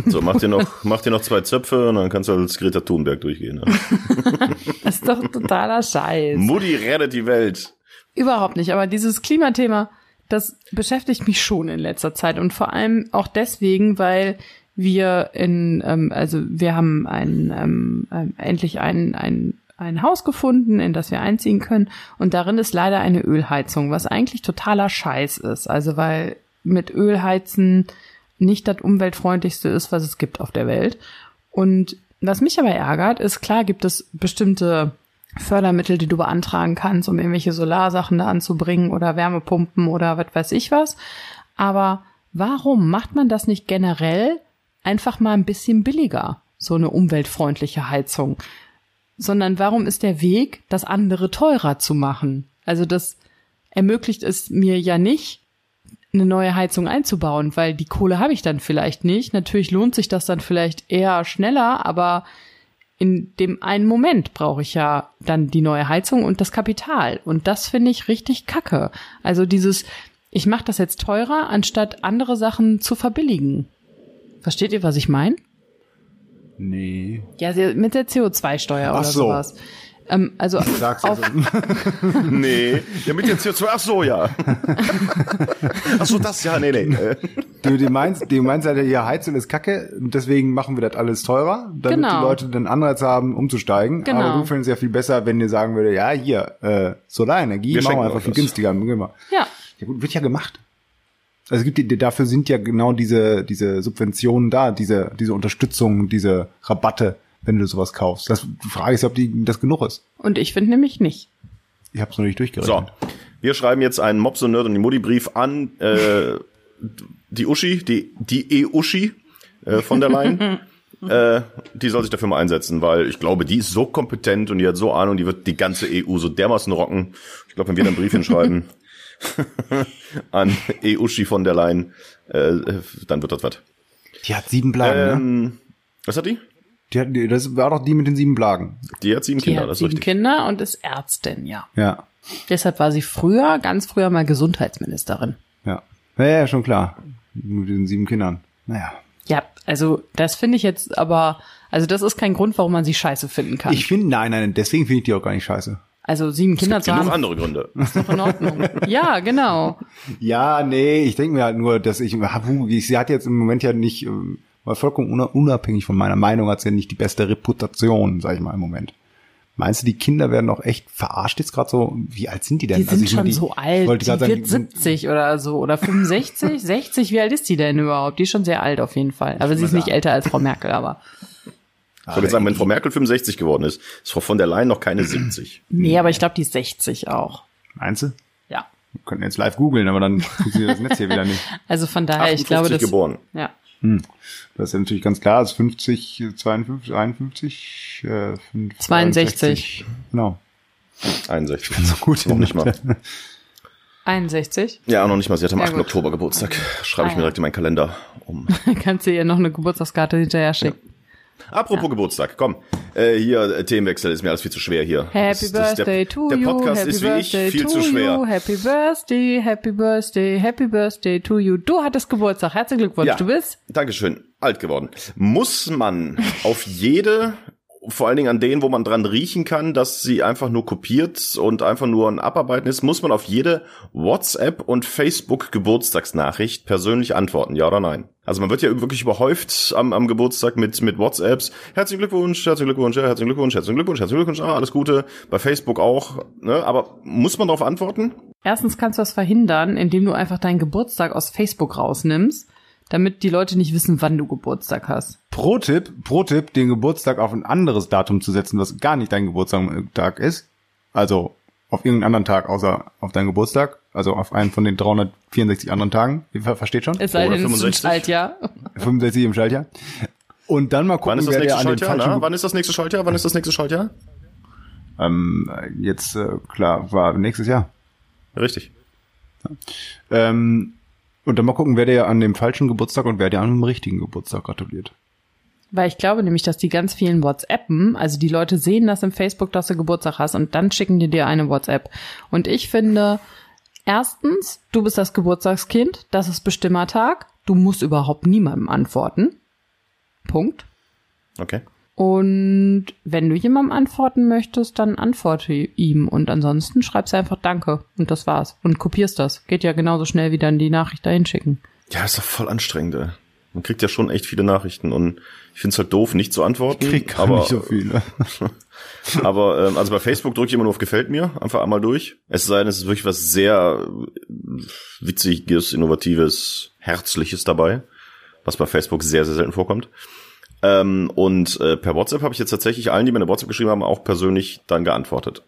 So, mach dir noch, mach dir noch zwei Zöpfe und dann kannst du als Greta Thunberg durchgehen. Ne? <laughs> Das ist doch totaler Scheiß. Mutti rettet die Welt. Überhaupt nicht, aber dieses Klimathema, das beschäftigt mich schon in letzter Zeit und vor allem auch deswegen, weil wir in, ähm, also wir haben ein, ähm, ähm, endlich ein, ein, ein Haus gefunden, in das wir einziehen können und darin ist leider eine Ölheizung, was eigentlich totaler Scheiß ist. Also weil mit Ölheizen nicht das umweltfreundlichste ist, was es gibt auf der Welt. Und was mich aber ärgert, ist klar gibt es bestimmte Fördermittel, die du beantragen kannst, um irgendwelche Solarsachen da anzubringen oder Wärmepumpen oder was weiß ich was. Aber warum macht man das nicht generell einfach mal ein bisschen billiger, so eine umweltfreundliche Heizung? Sondern warum ist der Weg, das andere teurer zu machen? Also das ermöglicht es mir ja nicht, eine neue Heizung einzubauen, weil die Kohle habe ich dann vielleicht nicht. Natürlich lohnt sich das dann vielleicht eher schneller, aber in dem einen Moment brauche ich ja dann die neue Heizung und das Kapital. Und das finde ich richtig kacke. Also dieses, ich mache das jetzt teurer, anstatt andere Sachen zu verbilligen. Versteht ihr, was ich meine? Nee. Ja, mit der CO2-Steuer Ach oder so. sowas. Ähm, also Sag's auf, also. <laughs> Nee, ja, mit der CO2, ach so, ja. <laughs> ach so, das, ja, nee, nee. Du, du meinst, du meinst halt, hier Heizung ist kacke, und deswegen machen wir das alles teurer, damit Genau. die Leute den Anreiz haben, umzusteigen. Genau. Aber du findest ja viel besser, wenn ihr sagen würde, ja, hier, äh, Solarenergie Wir machen wir einfach viel günstiger. Gehen wir. ja, Ja gut, wird ja gemacht. Also es gibt die, dafür sind ja genau diese, diese Subventionen da, diese, diese Unterstützung, diese Rabatte, wenn du sowas kaufst. Das, die Frage ist, ob die, das genug ist. und ich finde nämlich nicht. Ich habe es noch nicht durchgerechnet. So, wir schreiben jetzt einen Mops und Nerd und die Mutti-Brief an äh, die Uschi, die, die E-Uschi äh, von der Leyen. <laughs> äh, die soll sich dafür mal einsetzen, weil ich glaube, die ist so kompetent und die hat so Ahnung, die wird die ganze EU so dermaßen rocken. Ich glaube, wenn wir dann einen Brief hinschreiben <laughs> <laughs> an E-Uschi von der Leyen, äh, dann wird das was. Die hat sieben Blagen, ne? Ähm, was hat die? Die hat, die, das war doch die mit den sieben Blagen. Die hat sieben Die Kinder, hat das ist sieben richtig. Kinder und ist Ärztin, ja. Ja, Deshalb war sie früher, ganz früher mal Gesundheitsministerin. ja. Ja, ja, schon klar. Mit den sieben Kindern. Naja. Ja, also das finde ich jetzt aber, also das ist kein Grund, warum man sie scheiße finden kann. Ich finde, nein, nein, deswegen finde ich die auch gar nicht scheiße. Also sieben Kinder zu haben, andere Gründe. <laughs> ist doch in Ordnung. ja, genau. Ja, nee, ich denke mir halt nur, dass ich, sie hat jetzt im Moment ja nicht, ähm, mal vollkommen una- unabhängig von meiner Meinung, hat sie ja nicht die beste Reputation, sag ich mal im Moment. Meinst du, die Kinder werden auch echt verarscht jetzt gerade so? Wie alt sind die denn? Die sind ich meine, schon so alt. wollte Die wird sagen, die sind- 70 oder so oder 65, 60. <laughs> Wie alt ist die denn überhaupt? Die ist schon sehr alt auf jeden Fall. Aber sie ist nicht älter als Frau Merkel, aber. Ich wollte jetzt sagen, wenn Frau Merkel 65 geworden ist, ist Frau von der Leyen noch keine 70. <clears throat> Nee, aber ich glaube, die ist 60 auch. Meinst du? Ja. Wir könnten jetzt live googeln, aber dann funktioniert das Netz hier wieder nicht. <laughs> Also von daher, ich glaube, das. geboren. Ja. Das ist ja natürlich ganz klar, ist 50, 52, 51, äh, 5, 62. Genau. 61. So gut noch nicht mal. Mathe. 61. Ja, noch nicht mal. Sie hat am Ja, 8. gut. Oktober Geburtstag. Schreibe ich Ah, mir ja. direkt in meinen Kalender um. <laughs> Kannst du ihr noch eine Geburtstagskarte hinterher schicken. Apropos Geburtstag, komm. Äh, hier, äh, Themenwechsel ist mir alles viel zu schwer hier. Happy Das- das- Birthday der, to Der you, Podcast Happy ist wie ich Birthday viel to zu schwer. you, Happy Birthday, Happy Birthday, Happy Birthday to you. Du hattest Geburtstag. Herzlichen Glückwunsch. Ja. Du bist Dankeschön. Alt geworden. Muss man <laughs> auf jede, vor allen Dingen an denen, wo man dran riechen kann, dass sie einfach nur kopiert und einfach nur ein Abarbeiten ist, muss man auf jede WhatsApp und Facebook Geburtstagsnachricht persönlich antworten, ja oder nein? Also man wird ja wirklich überhäuft am, am Geburtstag mit, mit WhatsApps. Herzlichen Glückwunsch, herzlichen Glückwunsch, herzlichen Glückwunsch, herzlichen Glückwunsch, herzlichen Glückwunsch, ah, alles Gute. Bei Facebook auch, ne? Aber muss man darauf antworten? Erstens kannst du das verhindern, indem du einfach deinen Geburtstag aus Facebook rausnimmst, damit die Leute nicht wissen, wann du Geburtstag hast. Pro Tipp, pro Tipp, den Geburtstag auf ein anderes Datum zu setzen, was gar nicht dein Geburtstag ist. Also auf irgendeinen anderen Tag außer auf deinen Geburtstag. Also auf einen von den 364 anderen Tagen. Ihr ver- versteht schon? Es sei Oder denn, es ist ein 65? Schaltjahr. 65 im Schaltjahr. Und dann mal gucken, Wann ist das nächste an den Schaltjahr? falschen Na? Wann ist das nächste Schaltjahr? Wann ist das nächste Schaltjahr? ähm, jetzt äh, klar war nächstes Jahr. Richtig. Ähm, und dann mal gucken, wer der an dem falschen Geburtstag und wer der an dem richtigen Geburtstag gratuliert. Weil ich glaube nämlich, dass die ganz vielen WhatsAppen, also die Leute sehen das im Facebook, dass du Geburtstag hast und dann schicken die dir eine WhatsApp. Und ich finde, erstens, du bist das Geburtstagskind, das ist Bestimmertag, du musst überhaupt niemandem antworten. Punkt. Okay. Und wenn du jemandem antworten möchtest, dann antworte ihm und ansonsten schreibst du einfach Danke und das war's und kopierst das. Geht ja genauso schnell wie dann die Nachricht dahin schicken. Ja, ist doch voll anstrengend, ey. Man kriegt ja schon echt viele Nachrichten und ich find's halt doof, nicht zu antworten. Krieg gar aber, nicht so viele. <laughs> aber ähm, also bei Facebook drücke ich immer nur auf Gefällt mir, einfach einmal durch. Es sei denn, es ist wirklich was sehr äh, Witziges, Innovatives, Herzliches dabei, was bei Facebook sehr, sehr selten vorkommt. Ähm, und äh, per WhatsApp habe ich jetzt tatsächlich allen, die mir eine WhatsApp geschrieben haben, auch persönlich dann geantwortet.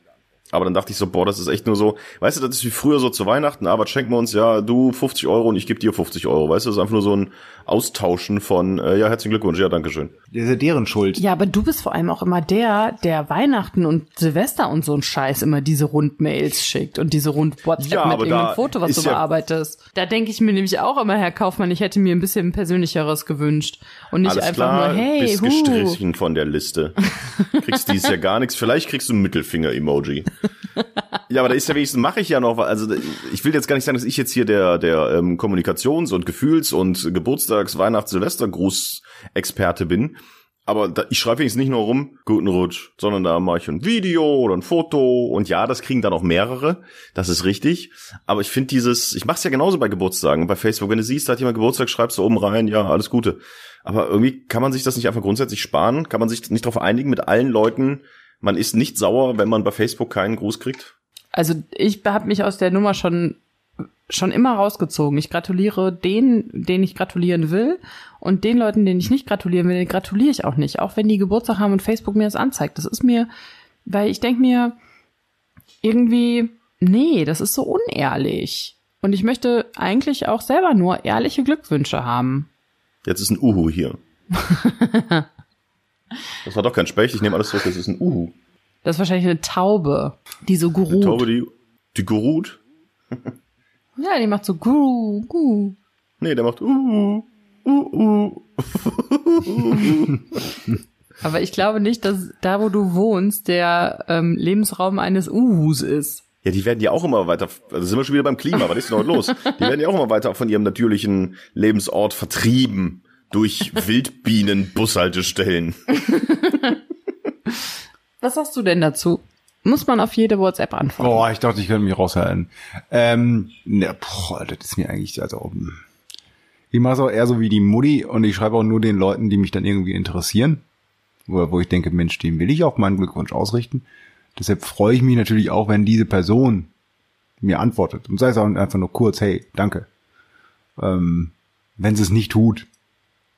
Aber dann dachte ich so, boah, das ist echt nur so, weißt du, das ist wie früher so zu Weihnachten, was schenken wir uns? Ja, du 50 Euro und ich gebe dir 50 Euro, weißt du, das ist einfach nur so ein Austauschen von, äh, ja, herzlichen Glückwunsch, ja, dankeschön. Das ist ja deren Schuld. Ja, aber du bist vor allem auch immer der, der Weihnachten und Silvester und so ein Scheiß immer diese Rundmails schickt und diese Rund WhatsApp Ja, mit irgendeinem Foto, was du ja- bearbeitest. Da denke ich mir nämlich auch immer, Herr Kaufmann, ich hätte mir ein bisschen persönlicheres gewünscht und nicht Alles einfach klar, nur, hey, bist hu. gestrichen von der Liste. Kriegst dies ja gar nichts. Vielleicht kriegst du ein Mittelfinger-Emoji. Ja, aber da ist ja wenigstens, mache ich ja noch, also ich will jetzt gar nicht sagen, dass ich jetzt hier der, der ähm, Kommunikations- und Gefühls- und Geburtstags-, Weihnachts-, Silvester-Gruß-Experte bin. Aber da, ich schreibe wenigstens nicht nur rum, guten Rutsch, sondern da mache ich ein Video oder ein Foto und ja, das kriegen dann auch mehrere, das ist richtig. Aber ich finde dieses, ich mache es ja genauso bei Geburtstagen, bei Facebook, wenn du siehst, da hat jemand Geburtstag, schreibst du oben rein, ja, alles Gute. Aber irgendwie kann man sich das nicht einfach grundsätzlich sparen, kann man sich nicht darauf einigen mit allen Leuten, man ist nicht sauer, wenn man bei Facebook keinen Gruß kriegt. Also ich habe mich aus der Nummer schon schon immer rausgezogen. Ich gratuliere denen, denen ich gratulieren will und den Leuten, denen ich nicht gratulieren will, gratuliere ich auch nicht, auch wenn die Geburtstag haben und Facebook mir das anzeigt. Das ist mir, weil ich denke mir irgendwie, nee, das ist so unehrlich. Und ich möchte eigentlich auch selber nur ehrliche Glückwünsche haben. Jetzt ist ein Uhu hier. <laughs> das war doch kein Specht, ich nehme alles zurück, das ist ein Uhu. Das ist wahrscheinlich eine Taube, die so Eine geruht. Taube, die, die geruht. <laughs> Ja, die macht so guru, guru. Nee, der macht Uhu. Uhu. <laughs> Aber ich glaube nicht, dass da, wo du wohnst, der ähm, Lebensraum eines Uhus ist. Ja, die werden ja auch immer weiter, also sind wir schon wieder beim Klima, was ist denn heute los? Die werden ja auch immer weiter von ihrem natürlichen Lebensort vertrieben durch Wildbienen-Bushaltestellen. <laughs> Was sagst du denn dazu? Muss man auf jede WhatsApp antworten? Boah, ich dachte, ich könnte mich raushalten. Ähm, ne, boah, das ist mir eigentlich, also, ich mache es auch eher so wie die Mutti und ich schreibe auch nur den Leuten, die mich dann irgendwie interessieren. Wo, wo ich denke, Mensch, dem will ich auch meinen Glückwunsch ausrichten. Deshalb freue ich mich natürlich auch, wenn diese Person mir antwortet. Und sei es auch einfach nur kurz, hey, danke. Ähm, wenn sie es nicht tut,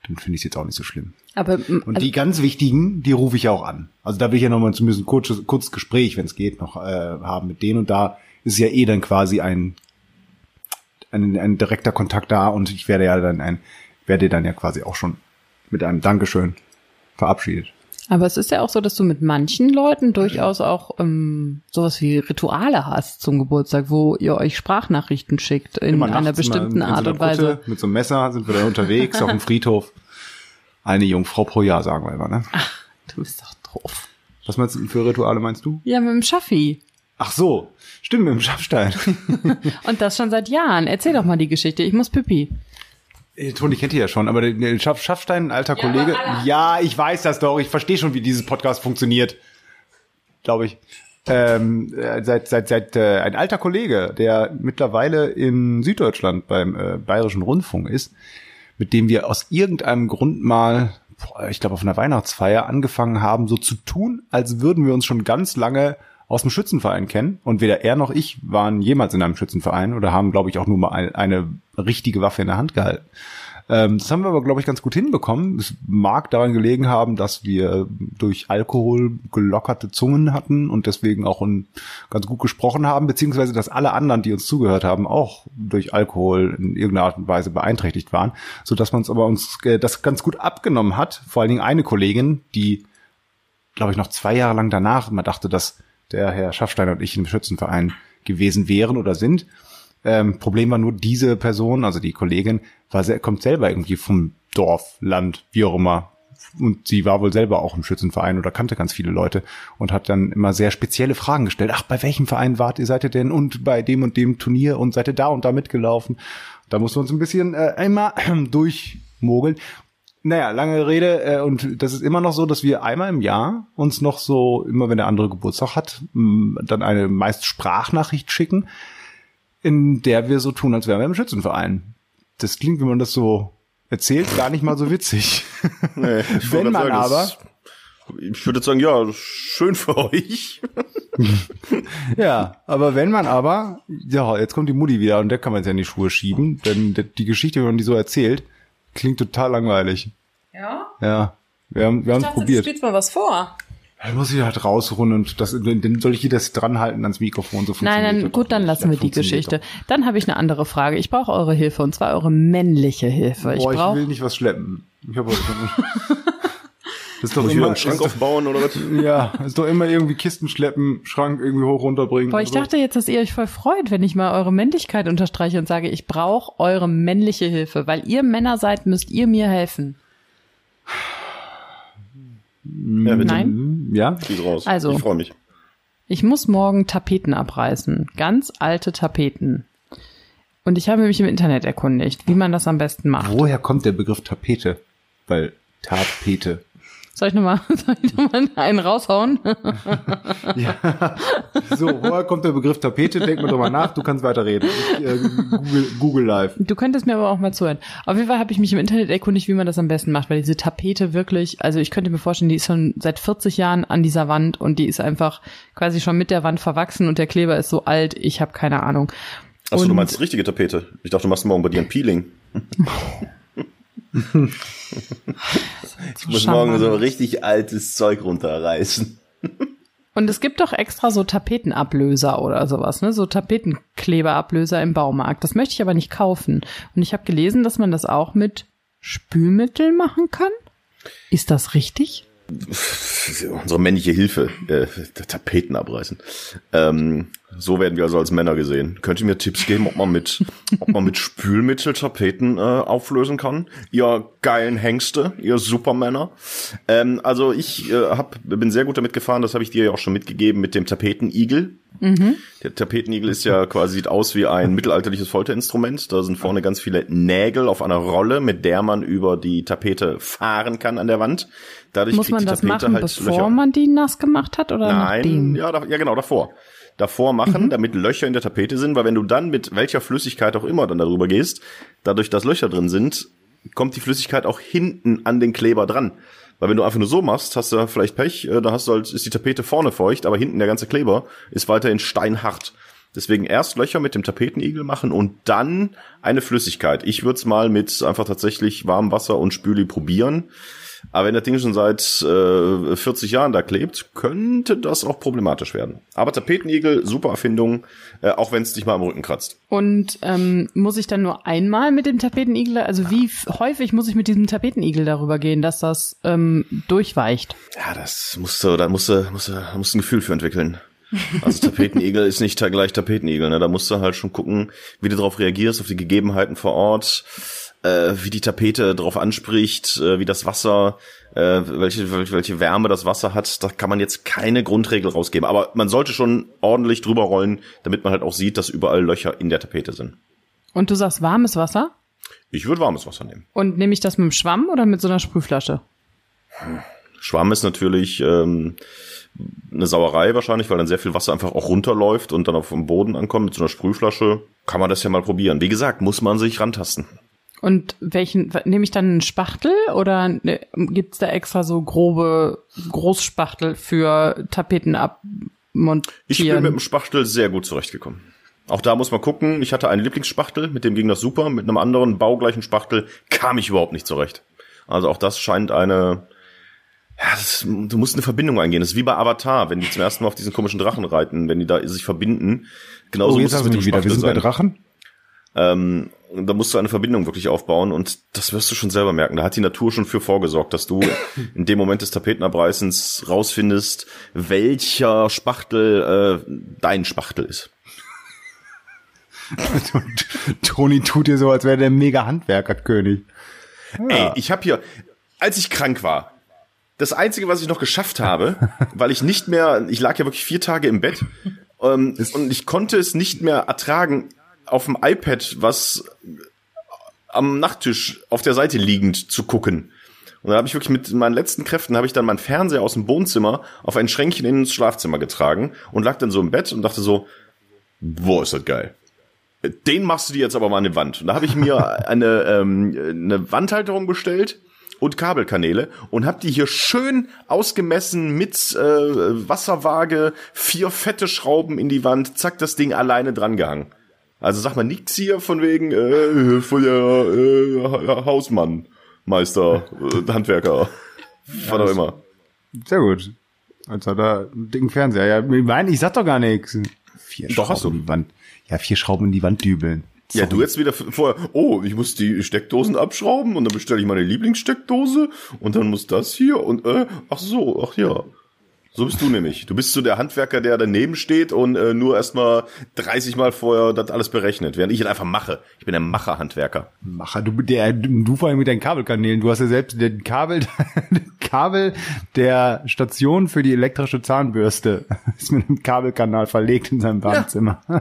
dann finde ich es jetzt auch nicht so schlimm. Aber m, Und also, die ganz wichtigen, die rufe ich auch an. Also da will ich ja nochmal zumindest ein kurzes, kurzes Gespräch, wenn es geht, noch äh, haben mit denen. Und da ist ja eh dann quasi ein, ein, ein direkter Kontakt da und ich werde ja dann ein, werde dann ja quasi auch schon mit einem Dankeschön verabschiedet. Aber es ist ja auch so, dass du mit manchen Leuten durchaus auch ähm, sowas wie Rituale hast zum Geburtstag, wo ihr euch Sprachnachrichten schickt in Immer einer bestimmten mal in Art so und einer Weise. Kutte Mit so einem Messer sind wir dann unterwegs auf dem <laughs> Friedhof. Eine Jungfrau pro Jahr, sagen wir immer, ne? Du bist doch doof. Was meinst du für Rituale meinst du? Ja, mit dem Schaffi. Ach so, stimmt, mit dem Schaffstein. <laughs> Und das schon seit Jahren. Erzähl doch mal die Geschichte. Ich muss pipi. Äh, Toni kennt ihr ja schon, aber der- der Schaff, Schaffstein, ein alter Kollege. Ja, ich weiß das doch. Ich verstehe schon, wie dieses Podcast funktioniert. Glaube ich. Ähm, äh, seit seit seit äh, ein alter Kollege, der mittlerweile in Süddeutschland beim äh, Bayerischen Rundfunk ist, mit dem wir aus irgendeinem Grund mal, boah, ich glaube auf einer Weihnachtsfeier angefangen haben, so zu tun, als würden wir uns schon ganz lange aus dem Schützenverein kennen. Und weder er noch ich waren jemals in einem Schützenverein oder haben, glaube ich, auch nur mal ein, eine richtige Waffe in der Hand gehalten. Ähm, das haben wir aber, glaube ich, ganz gut hinbekommen. Es mag daran gelegen haben, dass wir durch Alkohol gelockerte Zungen hatten und deswegen auch ein, ganz gut gesprochen haben, beziehungsweise dass alle anderen, die uns zugehört haben, auch durch Alkohol in irgendeiner Art und Weise beeinträchtigt waren, so dass man es aber uns äh, das ganz gut abgenommen hat. Vor allen Dingen eine Kollegin, die, glaube ich, noch zwei Jahre lang danach immer dachte, dass der Herr Schaffstein und ich im Schützenverein gewesen wären oder sind. Ähm, Problem war nur, diese Person, also die Kollegin, war sehr, kommt selber irgendwie vom Dorf, Land, wie auch immer. Und sie war wohl selber auch im Schützenverein oder kannte ganz viele Leute und hat dann immer sehr spezielle Fragen gestellt. Ach, bei welchem Verein wart ihr, seid ihr denn? Und bei dem und dem Turnier und seid ihr da und da mitgelaufen? Da mussten wir uns ein bisschen äh, einmal <clears throat> durchmogeln. Naja, lange Rede, äh, und das ist immer noch so, dass wir einmal im Jahr uns noch so, immer wenn der andere Geburtstag hat, dann eine meist Sprachnachricht schicken, in der wir so tun, als wären wir im Schützenverein. Das klingt, wenn man das so erzählt, gar nicht mal so witzig. <laughs> Nee, Wenn man gerade aber- ich würde sagen, ja, schön für euch. <laughs> ja, aber wenn man aber, ja, jetzt kommt die Mutti wieder und der kann man jetzt ja in die Schuhe schieben, denn die- die Geschichte, wenn man die so erzählt, klingt total langweilig. Ja? Ja, wir haben, wir haben es probiert. spielst mal was vor. Dann muss ich halt rausholen und das, dann soll ich hier das dranhalten ans Mikrofon. So Nein, das gut, dann lassen wir die Geschichte. Dann habe ich eine andere Frage. Ich brauche eure Hilfe und zwar eure männliche Hilfe. Doch. Ich Boah, ich, will nicht was schleppen. Ich habe <laughs> <laughs> <laughs> ist doch Muss immer, einen Schrank ist, aufbauen oder was? <laughs> ja, ist doch immer irgendwie Kisten schleppen, Schrank irgendwie hoch runterbringen. Boah, ich Also, dachte jetzt, dass ihr euch voll freut, wenn ich mal eure Männlichkeit unterstreiche und sage, ich brauche eure männliche Hilfe, weil ihr Männer seid, müsst ihr mir helfen. Ja, bitte. Nein? hm, Ja, Schieß raus. Also. Ich freue mich. Ich muss morgen Tapeten abreißen. Ganz alte Tapeten. Und ich habe mich im Internet erkundigt, wie man das am besten macht. woher kommt der Begriff Tapete? Weil Tapete. Soll ich nochmal soll ich noch <laughs> einen raushauen? <laughs> So, woher kommt der Begriff Tapete? Denk mal drüber nach, du kannst weiterreden. Ich, äh, Google, Google Live. Du könntest mir aber auch mal zuhören. Auf jeden Fall habe ich mich im Internet erkundigt, wie man das am besten macht, weil diese Tapete wirklich, also ich könnte mir vorstellen, die ist schon seit 40 Jahren an dieser Wand und die ist einfach quasi schon mit der Wand verwachsen und der Kleber ist so alt, ich habe keine Ahnung. Achso, du meinst richtige Tapete. Ich dachte, du machst morgen bei dir ein Peeling. <laughs> <laughs> ich muss morgen so richtig altes Zeug runterreißen. <laughs> Und es gibt doch extra so Tapetenablöser oder sowas, ne? So Tapetenkleberablöser im Baumarkt. Das möchte ich aber nicht kaufen. Und ich habe gelesen, dass man das auch mit Spülmittel machen kann. Ist das richtig? <laughs> Unsere männliche Hilfe, äh, Tapeten abreißen. Ähm, so werden wir also als Männer gesehen. Könnt ihr mir Tipps geben, ob man mit, ob man mit Spülmittel Tapeten äh, auflösen kann? Ihr geilen Hengste, ihr Supermänner. Ähm, also ich äh, hab, bin sehr gut damit gefahren, das habe ich dir ja auch schon mitgegeben, mit dem Tapetenigel. Der Tapetenigel ist ja quasi, sieht aus wie ein mittelalterliches Folterinstrument. Da sind vorne ganz viele Nägel auf einer Rolle, mit der man über die Tapete fahren kann an der Wand. Dadurch Muss man die das Tapete machen, halt bevor Löcher. man die nass gemacht hat oder Nein, nachdem? ja, da, ja genau, davor. Davor machen, damit Löcher in der Tapete sind, weil wenn du dann mit welcher Flüssigkeit auch immer dann darüber gehst, dadurch, dass Löcher drin sind, kommt die Flüssigkeit auch hinten an den Kleber dran. Weil wenn du einfach nur so machst, hast du vielleicht Pech, äh, da hast du halt, ist die Tapete vorne feucht, aber hinten der ganze Kleber ist weiterhin steinhart. Deswegen erst Löcher mit dem Tapetenigel machen und dann eine Flüssigkeit. Ich würde es mal mit einfach tatsächlich warmem Wasser und Spüli probieren. Aber wenn das Ding schon seit äh, 40 Jahren da klebt, könnte das auch problematisch werden. Aber Tapetenigel, super Erfindung, äh, auch wenn es dich mal am Rücken kratzt. Und ähm, muss ich dann nur einmal mit dem Tapetenigel, also wie häufig muss ich mit diesem Tapetenigel darüber gehen, dass das ähm, durchweicht? Ja, das musst du, da musst du, musst du, musst du ein Gefühl für entwickeln. Also Tapetenigel <laughs> ist nicht gleich Tapetenigel, ne? Da musst du halt schon gucken, wie du darauf reagierst, auf die Gegebenheiten vor Ort, äh, wie die Tapete darauf anspricht, äh, wie das Wasser, äh, welche, welche welche Wärme das Wasser hat. Da kann man jetzt keine Grundregel rausgeben. Aber man sollte schon ordentlich drüber rollen, damit man halt auch sieht, dass überall Löcher in der Tapete sind. Und du sagst warmes Wasser? Ich würde warmes Wasser nehmen. Und nehme ich das mit dem Schwamm oder mit so einer Sprühflasche? Schwamm ist natürlich ähm, eine Sauerei wahrscheinlich, weil dann sehr viel Wasser einfach auch runterläuft und dann auf dem Boden ankommt. Mit so einer Sprühflasche kann man das ja mal probieren. Wie gesagt, muss man sich rantasten. Und welchen nehme ich dann einen Spachtel oder ne, gibt's da extra so grobe Großspachtel für Tapeten abmontieren? Ich bin mit dem Spachtel sehr gut zurechtgekommen. Auch da muss man gucken. Ich hatte einen Lieblingsspachtel, mit dem ging das super. Mit einem anderen baugleichen Spachtel kam ich überhaupt nicht zurecht. Also auch das scheint eine, ja, das, du musst eine Verbindung eingehen. Das ist wie bei Avatar, wenn die zum ersten Mal auf diesen komischen Drachen reiten, wenn die da sich verbinden. Genauso Oh, muss es mit wir dem wieder. Wir Spachtel sind bei sein. Drachen. Ähm, da musst du eine Verbindung wirklich aufbauen und das wirst du schon selber merken. Da hat die Natur schon für vorgesorgt, dass du <laughs> in dem Moment des Tapetenabreißens rausfindest, welcher Spachtel äh, dein Spachtel ist. <laughs> Toni tut dir so, als wäre der mega Handwerkerkönig. Ey, ich habe hier, als ich krank war, das Einzige, was ich noch geschafft habe, <laughs> weil ich nicht mehr, ich lag ja wirklich vier Tage im Bett ähm, und ich konnte es nicht mehr ertragen, auf dem iPad was am Nachttisch auf der Seite liegend zu gucken. Und dann habe ich wirklich mit meinen letzten Kräften habe ich dann meinen Fernseher aus dem Wohnzimmer auf ein Schränkchen ins Schlafzimmer getragen und lag dann so im Bett und dachte so, boah, ist das geil. Den machst du dir jetzt aber mal an die Wand. Und da habe ich mir <laughs> eine, ähm, eine Wandhalterung bestellt und Kabelkanäle und habe die hier schön ausgemessen mit äh, Wasserwaage, vier fette Schrauben in die Wand, zack, das Ding alleine dran gehangen. Also sag mal nix hier von wegen äh, von der äh, Hausmann, Meister, äh, Handwerker, was auch immer. Sehr gut. Als hat er einen dicken Fernseher. Ja, nein, ich sag doch gar nichts. Vier Doch, hast Schrauben in die Wand. Ja, vier Schrauben in die Wand dübeln. Ja, du jetzt wieder vorher, oh, ich muss die Steckdosen abschrauben und dann bestelle ich meine Lieblingssteckdose und dann muss das hier und äh, ach so, ach ja. So bist du nämlich. Du bist so der Handwerker, der daneben steht und äh, nur erstmal 30 Mal vorher das alles berechnet, während ich es einfach mache. Ich bin der Macherhandwerker. Macher, du, der, du vor allem mit deinen Kabelkanälen. Du hast ja selbst den Kabel, <laughs> den Kabel der Station für die elektrische Zahnbürste <laughs> ist mit einem Kabelkanal verlegt in seinem Badezimmer. <laughs>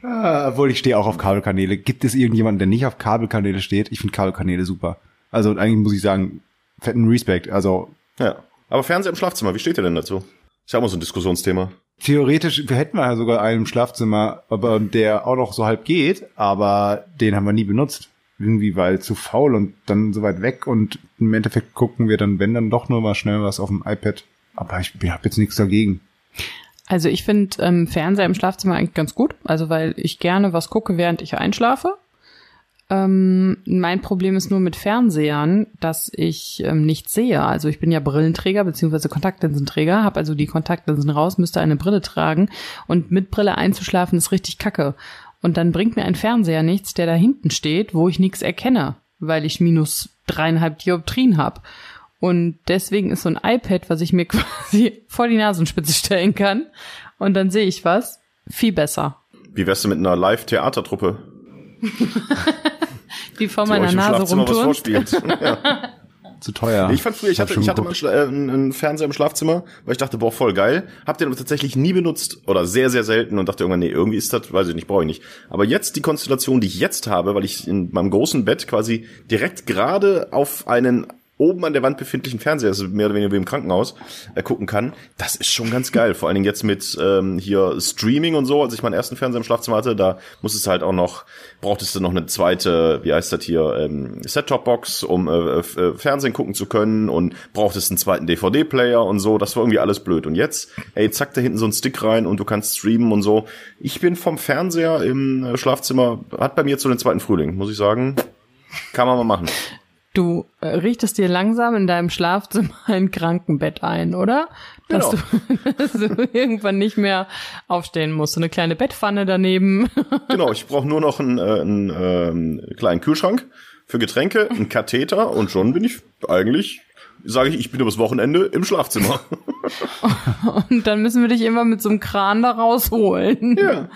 Ah, Obwohl ich stehe auch auf Kabelkanäle. Gibt es irgendjemanden, der nicht auf Kabelkanäle steht? Ich finde Kabelkanäle super. Also eigentlich muss ich sagen, fetten Respekt. Also Ja. Aber Fernseher im Schlafzimmer, wie steht ihr denn dazu? Ist ja auch mal so ein Diskussionsthema. theoretisch wir hätten wir ja sogar einen im Schlafzimmer, aber der auch noch so halb geht, aber den haben wir nie benutzt. Irgendwie weil zu faul und dann so weit weg und im Endeffekt gucken wir dann, wenn dann doch nur mal schnell was auf dem iPad. Aber ich habe jetzt nichts dagegen. Also ich finde ähm, Fernseher im Schlafzimmer eigentlich ganz gut, also weil ich gerne was gucke, während ich einschlafe. Ähm, mein Problem ist nur mit Fernsehern, dass ich ähm, nichts sehe. Also ich bin ja Brillenträger beziehungsweise Kontaktlinsenträger, habe also die Kontaktlinsen raus, müsste eine Brille tragen und mit Brille einzuschlafen ist richtig kacke. Und dann bringt mir ein Fernseher nichts, der da hinten steht, wo ich nichts erkenne, weil ich minus dreieinhalb Dioptrien habe. Und deswegen ist so ein iPad, was ich mir <laughs> quasi vor die Nasenspitze stellen kann und dann sehe ich was, viel besser. Wie wärst du mit einer Live-Theatertruppe, Die vor meiner Nase rumturnt. ja. <laughs> Zu teuer. Ich fand früher, ich hatte, ich hatte mal äh, einen einen Fernseher im Schlafzimmer, weil ich dachte, boah, voll geil. Hab den aber tatsächlich nie benutzt oder sehr, sehr selten und dachte irgendwann, nee, irgendwie ist das, weiß ich nicht, brauche ich nicht. Aber jetzt die Konstellation, die ich jetzt habe, weil ich in meinem großen Bett quasi direkt gerade auf einen oben an der Wand befindlichen Fernseher, also mehr oder weniger wie im Krankenhaus, äh, gucken kann, das ist schon ganz geil. Vor allen Dingen jetzt mit ähm, hier Streaming und so, als ich meinen ersten Fernseher im Schlafzimmer hatte, da muss es halt auch noch, brauchtest du noch eine zweite, wie heißt das hier, ähm, Set-Top-Box, um äh, äh, Fernsehen gucken zu können und brauchtest einen zweiten DVD-Player und so, das war irgendwie alles blöd. Und jetzt, ey, zack, da hinten so ein Stick rein und du kannst streamen und so. Ich bin vom Fernseher im äh, Schlafzimmer, hat bei mir zu den zweiten Frühling, muss ich sagen. Kann man mal machen. Du äh, richtest dir langsam in deinem Schlafzimmer <laughs> ein Krankenbett ein, oder? Dass, Genau. du, <laughs> dass du irgendwann nicht mehr aufstehen musst. So eine kleine Bettpfanne daneben. <laughs> Genau, ich brauche nur noch einen, äh, einen ähm, kleinen Kühlschrank für Getränke, einen Katheter und schon bin ich eigentlich, sage ich, ich bin übers Wochenende im Schlafzimmer. Und dann müssen wir dich immer mit so einem Kran da rausholen. ja.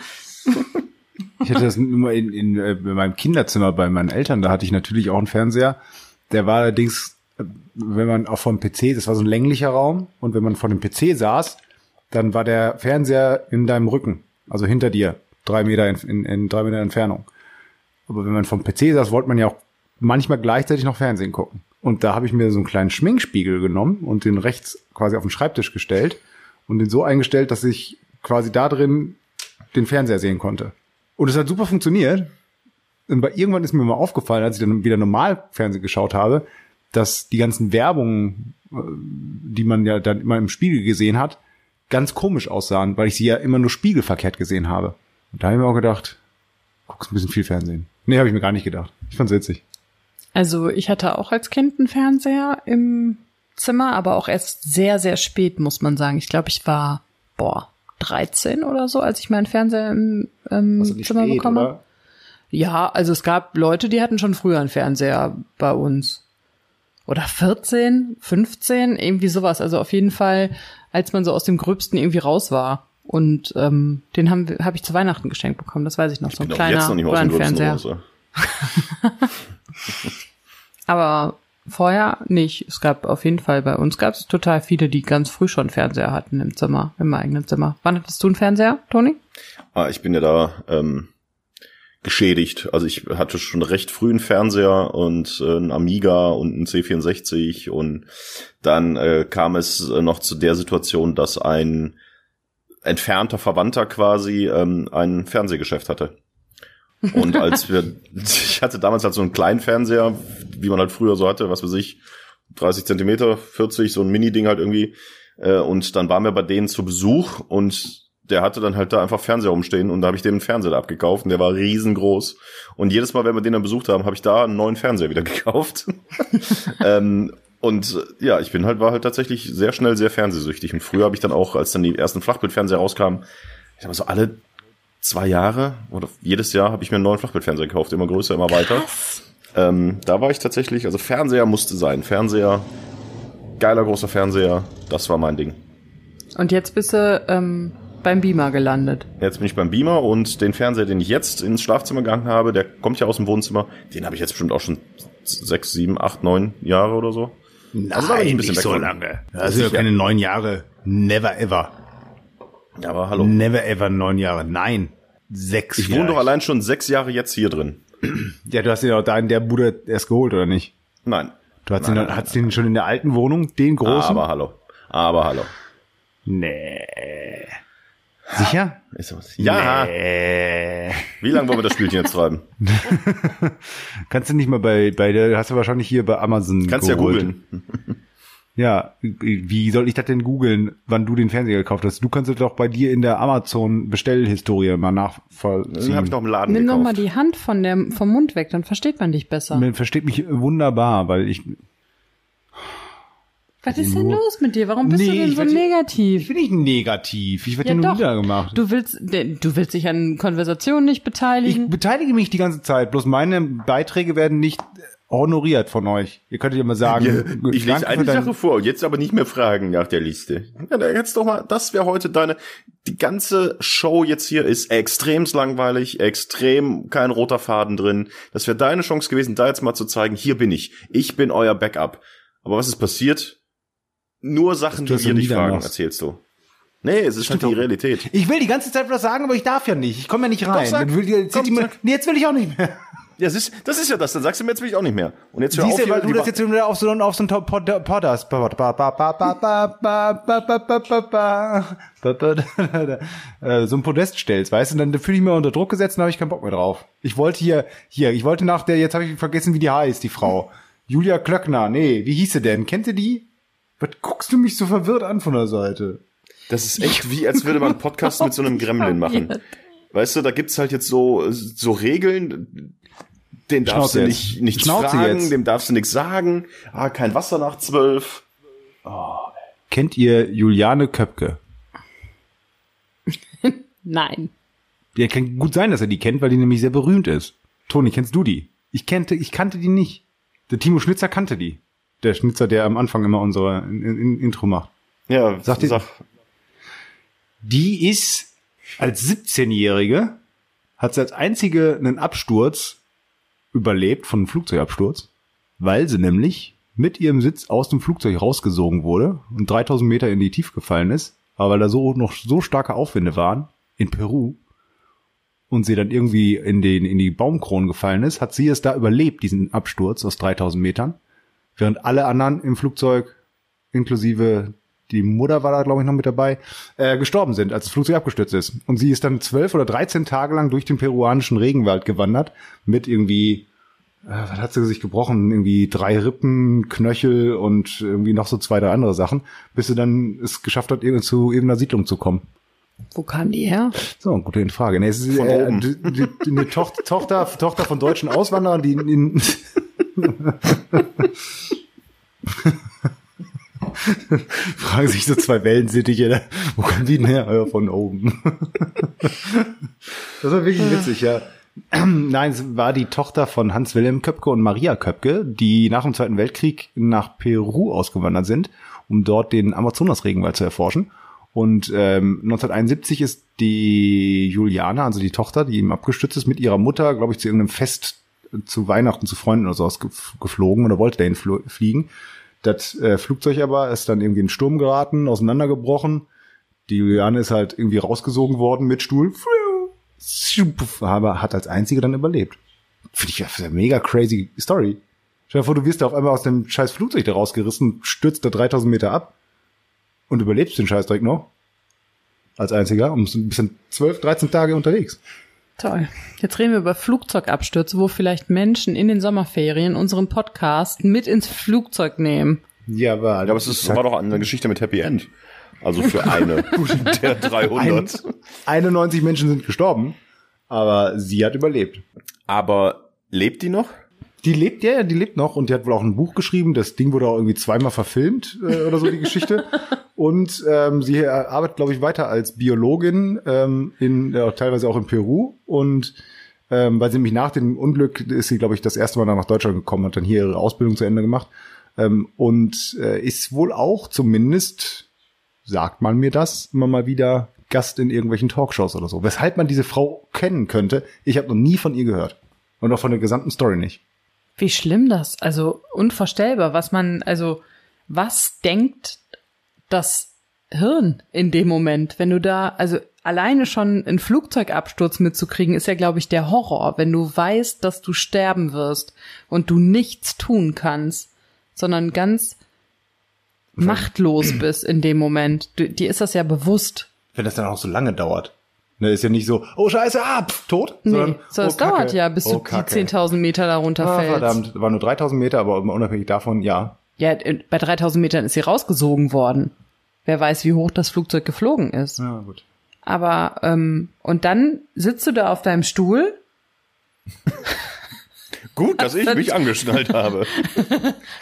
Ich hatte das immer in, in, äh, in meinem Kinderzimmer bei meinen Eltern, da hatte ich natürlich auch einen Fernseher. Der war allerdings, wenn man auch vom PC, das war so ein länglicher Raum, und wenn man vor dem PC saß, dann war der Fernseher in deinem Rücken, also hinter dir, drei Meter in, in, in drei Meter Entfernung. Aber wenn man vom PC saß, wollte man ja auch manchmal gleichzeitig noch Fernsehen gucken. Und da habe ich mir so einen kleinen Schminkspiegel genommen und den rechts quasi auf den Schreibtisch gestellt und den so eingestellt, dass ich quasi da drin den Fernseher sehen konnte. Und es hat super funktioniert. Und bei irgendwann ist mir mal aufgefallen, als ich dann wieder normal Fernsehen geschaut habe, dass die ganzen Werbungen, äh, die man ja dann immer im Spiegel gesehen hat, ganz komisch aussahen, weil ich sie ja immer nur spiegelverkehrt gesehen habe. Und da habe ich mir auch gedacht, guckst ein bisschen viel Fernsehen. Nee, habe ich mir gar nicht gedacht. Ich fand's witzig. Also ich hatte auch als Kind einen Fernseher im Zimmer, aber auch erst sehr, sehr spät, muss man sagen. Ich glaube, ich war, boah, 13 oder so, als ich meinen Fernseher im ähm, Also Zimmer spät, bekomme. oder? Ja, also es gab Leute, die hatten schon früher einen Fernseher bei uns. Oder 14, 15, irgendwie sowas. Also auf jeden Fall, als man so aus dem Gröbsten irgendwie raus war. Und ähm, den haben wir- habe ich zu Weihnachten geschenkt bekommen. Das weiß ich noch. So ein kleiner jetzt noch nicht mal aus dem Gröbsten Röhrenfernseher. raus. <laughs> <laughs> Aber vorher nicht. Es gab auf jeden Fall, bei uns gab es total viele, die ganz früh schon Fernseher hatten im Zimmer, im eigenen Zimmer. Wann hattest du einen Fernseher, Toni? Ah, ich bin ja da ähm, geschädigt. Also ich hatte schon recht früh einen Fernseher und äh, einen Amiga und einen C64 und dann äh, kam es äh, noch zu der Situation, dass ein entfernter Verwandter quasi ähm, ein Fernsehgeschäft hatte. Und als <laughs> wir, ich hatte damals halt so einen kleinen Fernseher, wie man halt früher so hatte, was weiß ich, 30 Zentimeter, 40, so ein Mini-Ding halt irgendwie. Äh, und dann waren wir bei denen zu Besuch und der hatte dann halt da einfach Fernseher rumstehen und da habe ich dem einen Fernseher da abgekauft und der war riesengroß. Und jedes Mal, wenn wir den dann besucht haben, habe ich da einen neuen Fernseher wieder <laughs> gekauft. <laughs> ähm, Und äh, ja, ich bin halt, war halt tatsächlich sehr schnell sehr fernsehsüchtig. Und früher habe ich dann auch, als dann die ersten Flachbildfernseher rauskamen, ich habe so alle zwei Jahre oder jedes Jahr habe ich mir einen neuen Flachbildfernseher gekauft, immer größer, immer weiter. Ähm, da war ich tatsächlich, also Fernseher musste sein. Fernseher, geiler großer Fernseher, das war mein Ding. Und jetzt bist du ähm, beim Beamer gelandet. Jetzt bin ich beim Beamer und den Fernseher, den ich jetzt ins Schlafzimmer gegangen habe, der kommt ja aus dem Wohnzimmer, den habe ich jetzt bestimmt auch schon sechs, sieben, acht, neun Jahre oder so. Nein, Also da bin ich ein bisschen weg so von. lange. Das sind ja keine neun Jahre. Never ever. Ja, aber hallo. Never ever neun Jahre. Nein. Sechs Ich wohne doch allein schon sechs Jahre jetzt hier drin. Ja, du hast ihn auch da in der Bude erst geholt, oder nicht? Nein. Du hast Nein, ihn, nein, hast ihn schon in der alten Wohnung, den großen? Aber hallo. Aber hallo. nee. Sicher? Ist sowas. Ja. Nee. Wie lange wollen wir das Spielchen jetzt treiben? <laughs> Kannst du nicht mal bei, bei der, hast du wahrscheinlich hier bei Amazon Kannst ja geholt. googeln. <laughs> Ja, wie soll ich das denn googeln, wann du den Fernseher gekauft hast? Du kannst es doch bei dir in der Amazon-Bestellhistorie mal Den nachvollziehen. habe ich noch im Laden Nimm doch gekauft. mal die Hand von der, vom Mund weg, dann versteht man dich besser. Man versteht mich wunderbar, weil ich, Was ist denn los mit dir? Warum bist Nee, du denn ich so werd- ich negativ? bin nicht negativ. Ich werde Ja, ja, nur doch. niedergemacht. Du willst, du willst dich an Konversationen nicht Ich beteiligen. beteilige mich die ganze Zeit, bloß meine Beiträge werden nicht honoriert von euch. Ihr könntet ja mal sagen, Ja, ich lese eine Sache vor und jetzt aber nicht mehr fragen nach der Liste. Ja, dann jetzt doch mal, das wäre heute deine, die ganze Show jetzt hier ist extremst langweilig, extrem kein roter Faden drin. Das wäre deine Chance gewesen, da jetzt mal zu zeigen, hier bin ich. Ich bin euer Backup. Aber was ist passiert? nur Sachen, die wir nicht fragen, machst. erzählst du. Nee, es ist halt die Realität. Ich will die ganze Zeit was sagen, aber ich darf ja nicht. Ich komme ja nicht rein. Doch, sag, will, jetzt, komm, mir, nee, jetzt will ich auch nicht mehr. Ja, das ist, das ist ja das. Dann sagst du mir, jetzt will ich auch nicht mehr. Und jetzt hör Siehst auf, weil du das jetzt wieder auf so einen auf so einen Podcast. so ein Podest stellst, weißt du, dann fühle ich mich unter Druck gesetzt und habe ich keinen Bock mehr drauf. Ich wollte hier, hier, ich wollte nach der, jetzt habe ich vergessen, wie die heißt, die Frau. Julia Klöckner, nee, wie hieß sie denn? Kennt ihr die? Was guckst du mich so verwirrt an von der Seite? Das ist echt wie, als würde man einen Podcast mit so einem <laughs> Gremlin machen. Weißt du, da gibt's halt jetzt so, so Regeln, den darfst Schnauze du nicht, nichts Schnauze fragen, jetzt. dem darfst du nichts sagen. Ah, kein Wasser nach zwölf. Kennt ihr Juliane Köpke? <laughs> Nein. Ja, kann gut sein, dass er die kennt, weil die nämlich sehr berühmt ist. Toni, kennst du die? Ich kannte, ich kannte die nicht. Der Timo Schnitzer kannte die. Der Schnitzer, der am Anfang immer unsere in, in, Intro macht. Ja, Sag dir- sag. Die ist als 17-Jährige, hat sie als einzige einen Absturz überlebt, von einem Flugzeugabsturz, weil sie nämlich mit ihrem Sitz aus dem Flugzeug rausgesogen wurde und 3000 Meter in die Tiefe gefallen ist, aber weil da so noch so starke Aufwinde waren in Peru und sie dann irgendwie in den in die Baumkronen gefallen ist, hat sie es da überlebt, diesen Absturz aus 3000 Metern, während alle anderen im Flugzeug inklusive die Mutter war da, glaube ich, noch mit dabei, äh, gestorben sind, als das Flugzeug abgestürzt ist. Und sie ist dann zwölf oder dreizehn Tage lang durch den peruanischen Regenwald gewandert mit irgendwie, äh, was hat sie sich gebrochen? Irgendwie drei Rippen, Knöchel und irgendwie noch so zwei, drei andere Sachen, bis sie dann es geschafft hat, irgendwie zu irgendeiner Siedlung zu kommen. Wo kam die her? So, gute Frage. Nee, es ist Von äh, oben. die, die, die, eine Tochter, Tochter, Tochter von deutschen Auswanderern, die in, in <laughs> fragen sich so zwei Wellensittiche, wo kommen die denn her? Ja, von oben. das war wirklich witzig, ja. <clears throat> Nein, es war die Tochter von Hans-Wilhelm Köpke und Maria Köpke, die nach dem Zweiten Weltkrieg nach Peru ausgewandert sind, um dort den Amazonas-Regenwald zu erforschen. Und ähm, 1971 ist die Juliane, also die Tochter, die ihm abgestützt ist, mit ihrer Mutter, glaube ich, zu irgendeinem Fest zu Weihnachten zu Freunden oder so ausgef- geflogen oder wollte dahin fliegen. Das äh, Flugzeug aber ist dann irgendwie in den Sturm geraten, auseinandergebrochen. Die Juliane ist halt irgendwie rausgesogen worden mit Stuhl. Aber hat als einzige dann überlebt. Finde ich eine mega crazy Story. Stell dir vor, du wirst da auf einmal aus dem scheiß Flugzeug da rausgerissen, stürzt da 3000 Meter ab und überlebst den Scheiß direkt noch. Als einziger und bist dann 12, 13 Tage unterwegs. Toll. Jetzt reden wir über Flugzeugabstürze, wo vielleicht Menschen in den Sommerferien unseren Podcast mit ins Flugzeug nehmen. Ja, aber, Ja, aber es ist, war doch eine Geschichte mit Happy End. Also für <laughs> eine der 300. 91 Menschen sind gestorben, aber sie hat überlebt. Aber lebt die noch? Die lebt, ja, ja, die lebt noch und die hat wohl auch ein Buch geschrieben. Das Ding wurde auch irgendwie zweimal verfilmt äh, oder so, die Geschichte. <laughs> Und ähm, sie arbeitet, glaube ich, weiter als Biologin, ähm, in, ja, teilweise auch in Peru. Und ähm, weil sie nämlich nach dem Unglück ist sie, glaube ich, das erste Mal dann nach Deutschland gekommen, hat dann hier ihre Ausbildung zu Ende gemacht. Ähm, und äh, ist wohl auch zumindest, sagt man mir das, immer mal wieder Gast in irgendwelchen Talkshows oder so. Weshalb man diese Frau kennen könnte, ich habe noch nie von ihr gehört. Und auch von der gesamten Story nicht. Wie schlimm das, also unvorstellbar, was man, also was denkt das Hirn in dem Moment, wenn du da, also alleine schon einen Flugzeugabsturz mitzukriegen, ist ja, glaube ich, der Horror, wenn du weißt, dass du sterben wirst und du nichts tun kannst, sondern ganz machtlos bist in dem Moment. Du, dir ist das ja bewusst. Wenn das dann auch so lange dauert. Ne, ist ja nicht so, oh scheiße, ah, pf, tot. Nee, sondern, so, es oh, Kacke, dauert ja, bis oh, du Kacke. die 10.000 Meter darunter Ah, fällst. verdammt, war nur 3000 Meter, aber unabhängig davon, ja. Ja, äh, bei 3000 Metern ist sie rausgesogen worden. Wer weiß, wie hoch das Flugzeug geflogen ist. Ja, gut. Aber, ähm, und dann sitzt du da auf deinem Stuhl, <laughs> Gut, dass ich mich <laughs> angeschnallt habe.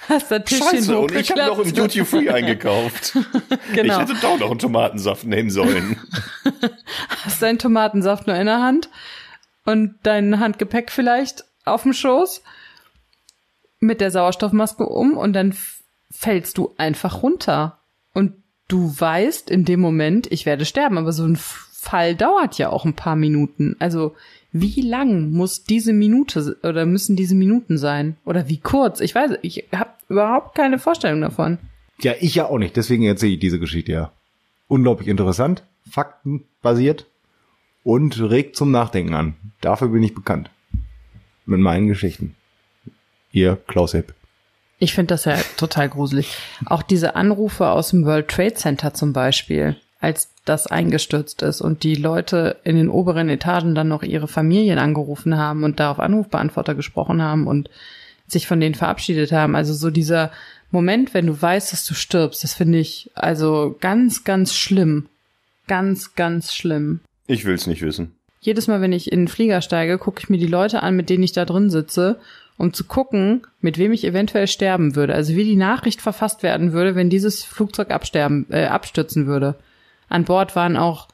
hast das Tischchen Scheiße, und ich habe noch im. Duty Free eingekauft. <laughs> Genau. Ich hätte doch noch einen Tomatensaft nehmen sollen. <laughs> hast deinen Tomatensaft nur in der Hand und dein Handgepäck vielleicht auf dem Schoß mit der Sauerstoffmaske um und dann fällst du einfach runter. Und du weißt in dem Moment, ich werde sterben, aber so ein Fall dauert ja auch ein paar Minuten. Also wie lang muss diese Minute oder müssen diese Minuten sein? Oder wie kurz? Ich weiß, ich habe überhaupt keine Vorstellung davon. Ja, ich ja auch nicht, deswegen erzähle ich diese Geschichte ja. Unglaublich interessant, faktenbasiert und regt zum Nachdenken an. Dafür bin ich bekannt. Mit meinen Geschichten. Ihr Klaus Hepp. Ich finde das ja total gruselig. Auch diese Anrufe aus dem World Trade Center zum Beispiel, als das eingestürzt ist und die Leute in den oberen Etagen dann noch ihre Familien angerufen haben und da auf Anrufbeantworter gesprochen haben und sich von denen verabschiedet haben. Also so dieser Moment, wenn du weißt, dass du stirbst, das finde ich also ganz, ganz schlimm. Ganz, ganz schlimm. Ich will's nicht wissen. Jedes Mal, wenn ich in den Flieger steige, gucke ich mir die Leute an, mit denen ich da drin sitze, um zu gucken, mit wem ich eventuell sterben würde. Also wie die Nachricht verfasst werden würde, wenn dieses Flugzeug absterben, äh, abstürzen würde. An Bord waren auch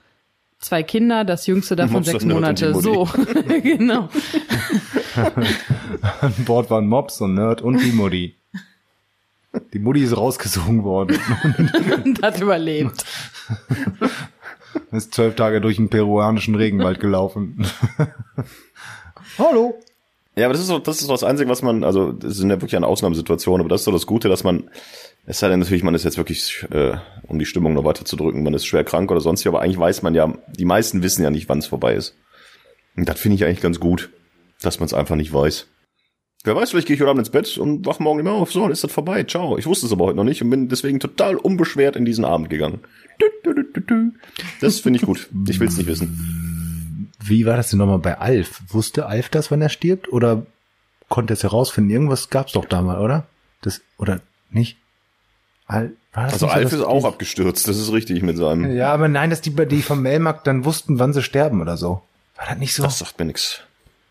zwei Kinder, das jüngste davon Mops, sechs Monate. So, <laughs> genau. <laughs> An Bord waren Mops und Nerd und die Mutti. Die Mutti ist rausgesogen worden. Und <laughs> hat überlebt. ist zwölf Tage durch den peruanischen Regenwald gelaufen. Hallo. Ja, aber das ist so, das ist so das Einzige, was man, also das sind ja wirklich eine Ausnahmesituation, aber das ist so das Gute, dass man, es sei denn natürlich, man ist jetzt wirklich, äh, um die Stimmung noch weiter zu drücken, man ist schwer krank oder sonst, aber eigentlich weiß man ja, die meisten wissen ja nicht, wann es vorbei ist. Und das finde ich eigentlich ganz gut, dass man es einfach nicht weiß. Wer weiß, vielleicht gehe ich heute Abend ins Bett und wach morgen immer auf, so, dann ist das vorbei, ciao. Ich wusste es aber heute noch nicht und bin deswegen total unbeschwert in diesen Abend gegangen. Das finde ich gut. Ich will es nicht wissen. Wie war das denn nochmal bei Alf? Wusste Alf das, wann er stirbt? Oder konnte es herausfinden? Irgendwas gab's doch da mal, oder? Das, oder nicht? Al, war das Also nicht so, Alf dass ist auch abgestürzt, das ist richtig mit seinem. Ja, aber nein, dass die, die vom Melmark dann wussten, wann sie sterben oder so. War das nicht so? Das sagt mir nix.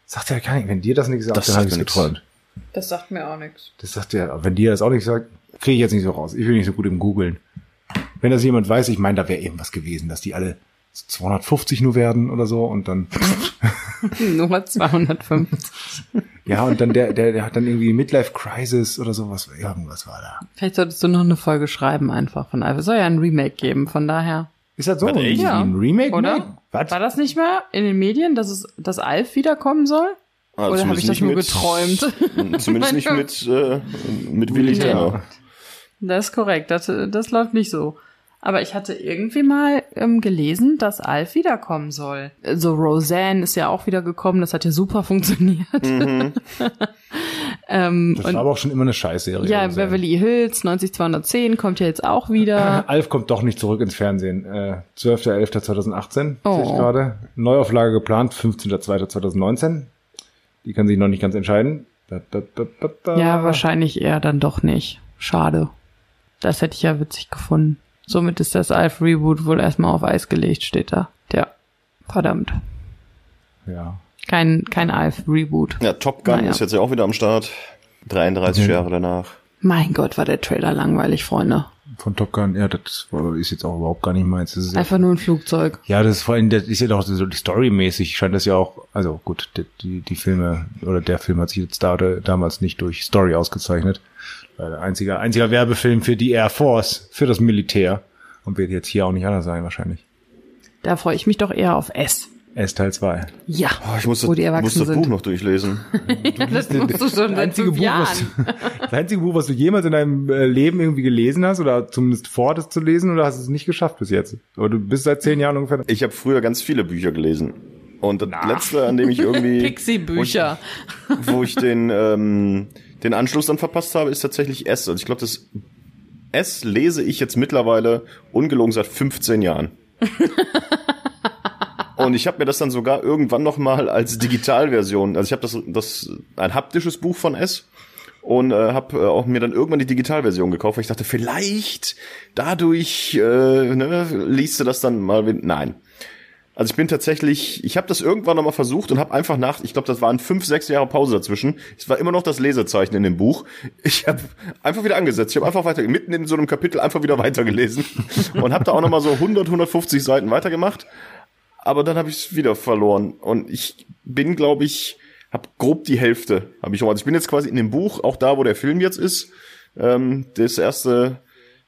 sagt ja gar nicht. Wenn dir das nicht sagt, Das dann habe sagt ich geträumt. Das sagt mir auch nichts. Das sagt ja, wenn dir das auch nicht sagt, kriege ich jetzt nicht so raus. Ich bin nicht so gut im Googeln. Wenn das jemand weiß, ich meine, da wäre irgendwas gewesen, dass die alle 250 nur werden oder so und dann, <laughs> Nummer 205. ja, und dann der, der, der hat dann irgendwie Midlife Crisis oder sowas, irgendwas war da. Vielleicht solltest du noch eine Folge schreiben einfach von Alf. Es soll ja ein Remake geben, von daher. Ist das so? Warte, echt? Wie ein Remake? Oder? War das nicht mehr in den Medien, dass es, dass Alf wiederkommen soll? Also Oder habe ich das nur nicht geträumt? Mit, <laughs> zumindest nicht <laughs> mit, äh, mit Willi Nee. Das ist korrekt, das, das läuft nicht so. Aber ich hatte irgendwie mal ähm, gelesen, dass Alf wiederkommen soll. So Roseanne ist ja auch wieder gekommen, das hat ja super <laughs> funktioniert. <laughs> ähm, Das und war aber auch schon immer eine Scheißserie. ja, sagen. Beverly Hills 90210 kommt ja jetzt auch wieder. <laughs> Alf kommt doch nicht zurück ins Fernsehen. Äh, 12.11.2018, Oh. sehe ich gerade. Neuauflage geplant, 15.02.2019. Die kann sich noch nicht ganz entscheiden. Ba, ba, ba. Ja, wahrscheinlich eher dann doch nicht. Schade. Das hätte ich ja witzig gefunden. Somit ist das Alf-Reboot wohl erstmal auf Eis gelegt, steht da. Ja. Verdammt. Ja. Kein, kein Alf-Reboot. Ja, Top Gun Naja. ist jetzt ja auch wieder am Start. 33 Jahre danach. Mein Gott, war der Trailer langweilig, Freunde. Von Top Gun, ja, das ist jetzt auch überhaupt gar nicht meins. Das ist ja, Einfach nur ein Flugzeug. ja, das ist vor allem, das ist ja doch so die storymäßig, scheint das ja auch, also gut, die, die, die Filme, oder der Film hat sich jetzt da, damals nicht durch Story ausgezeichnet. Weil der einzige, einziger Werbefilm für die Air Force, für das Militär. Und wird jetzt hier auch nicht anders sein, wahrscheinlich. Da freue ich mich doch eher auf S. S Teil 2. Ja, Oh, ich muss das, wo muss das sind. Buch noch durchlesen. ja, <laughs> das <laughs> musst du schon seit einzige fünf Buch, Jahren. was, <laughs> das einzige Buch, was du jemals in deinem äh, Leben irgendwie gelesen hast oder zumindest vor, das zu lesen oder hast du es nicht geschafft bis jetzt? Aber du bist seit zehn Jahren ungefähr. Ich habe früher ganz viele Bücher gelesen. Und das letzte, an dem ich irgendwie, Pixie-Bücher. wo ich den, ähm, den Anschluss dann verpasst habe, ist tatsächlich S. Also ich glaube, das S lese ich jetzt mittlerweile ungelogen seit 15 Jahren. <laughs> Und ich habe mir das dann sogar irgendwann noch mal als Digitalversion, also ich habe das, das ein haptisches Buch von S und äh, habe äh, auch mir dann irgendwann die Digitalversion gekauft, weil ich dachte, vielleicht dadurch äh, ne, liest du das dann mal. Nein. Also ich bin tatsächlich, ich habe das irgendwann noch mal versucht und habe einfach nach, ich glaube, das waren fünf, sechs Jahre Pause dazwischen. Es war immer noch das Lesezeichen in dem Buch. Ich habe einfach wieder angesetzt. Ich habe einfach weiter, mitten in so einem Kapitel einfach wieder <laughs> weitergelesen und habe da auch noch mal so 100, 150 Seiten weitergemacht. Aber dann habe ich es wieder verloren und ich bin, glaube ich, habe grob die Hälfte. Habe ich schon. Also ich bin jetzt quasi in dem Buch, auch da, wo der Film jetzt ist. Ähm, das erste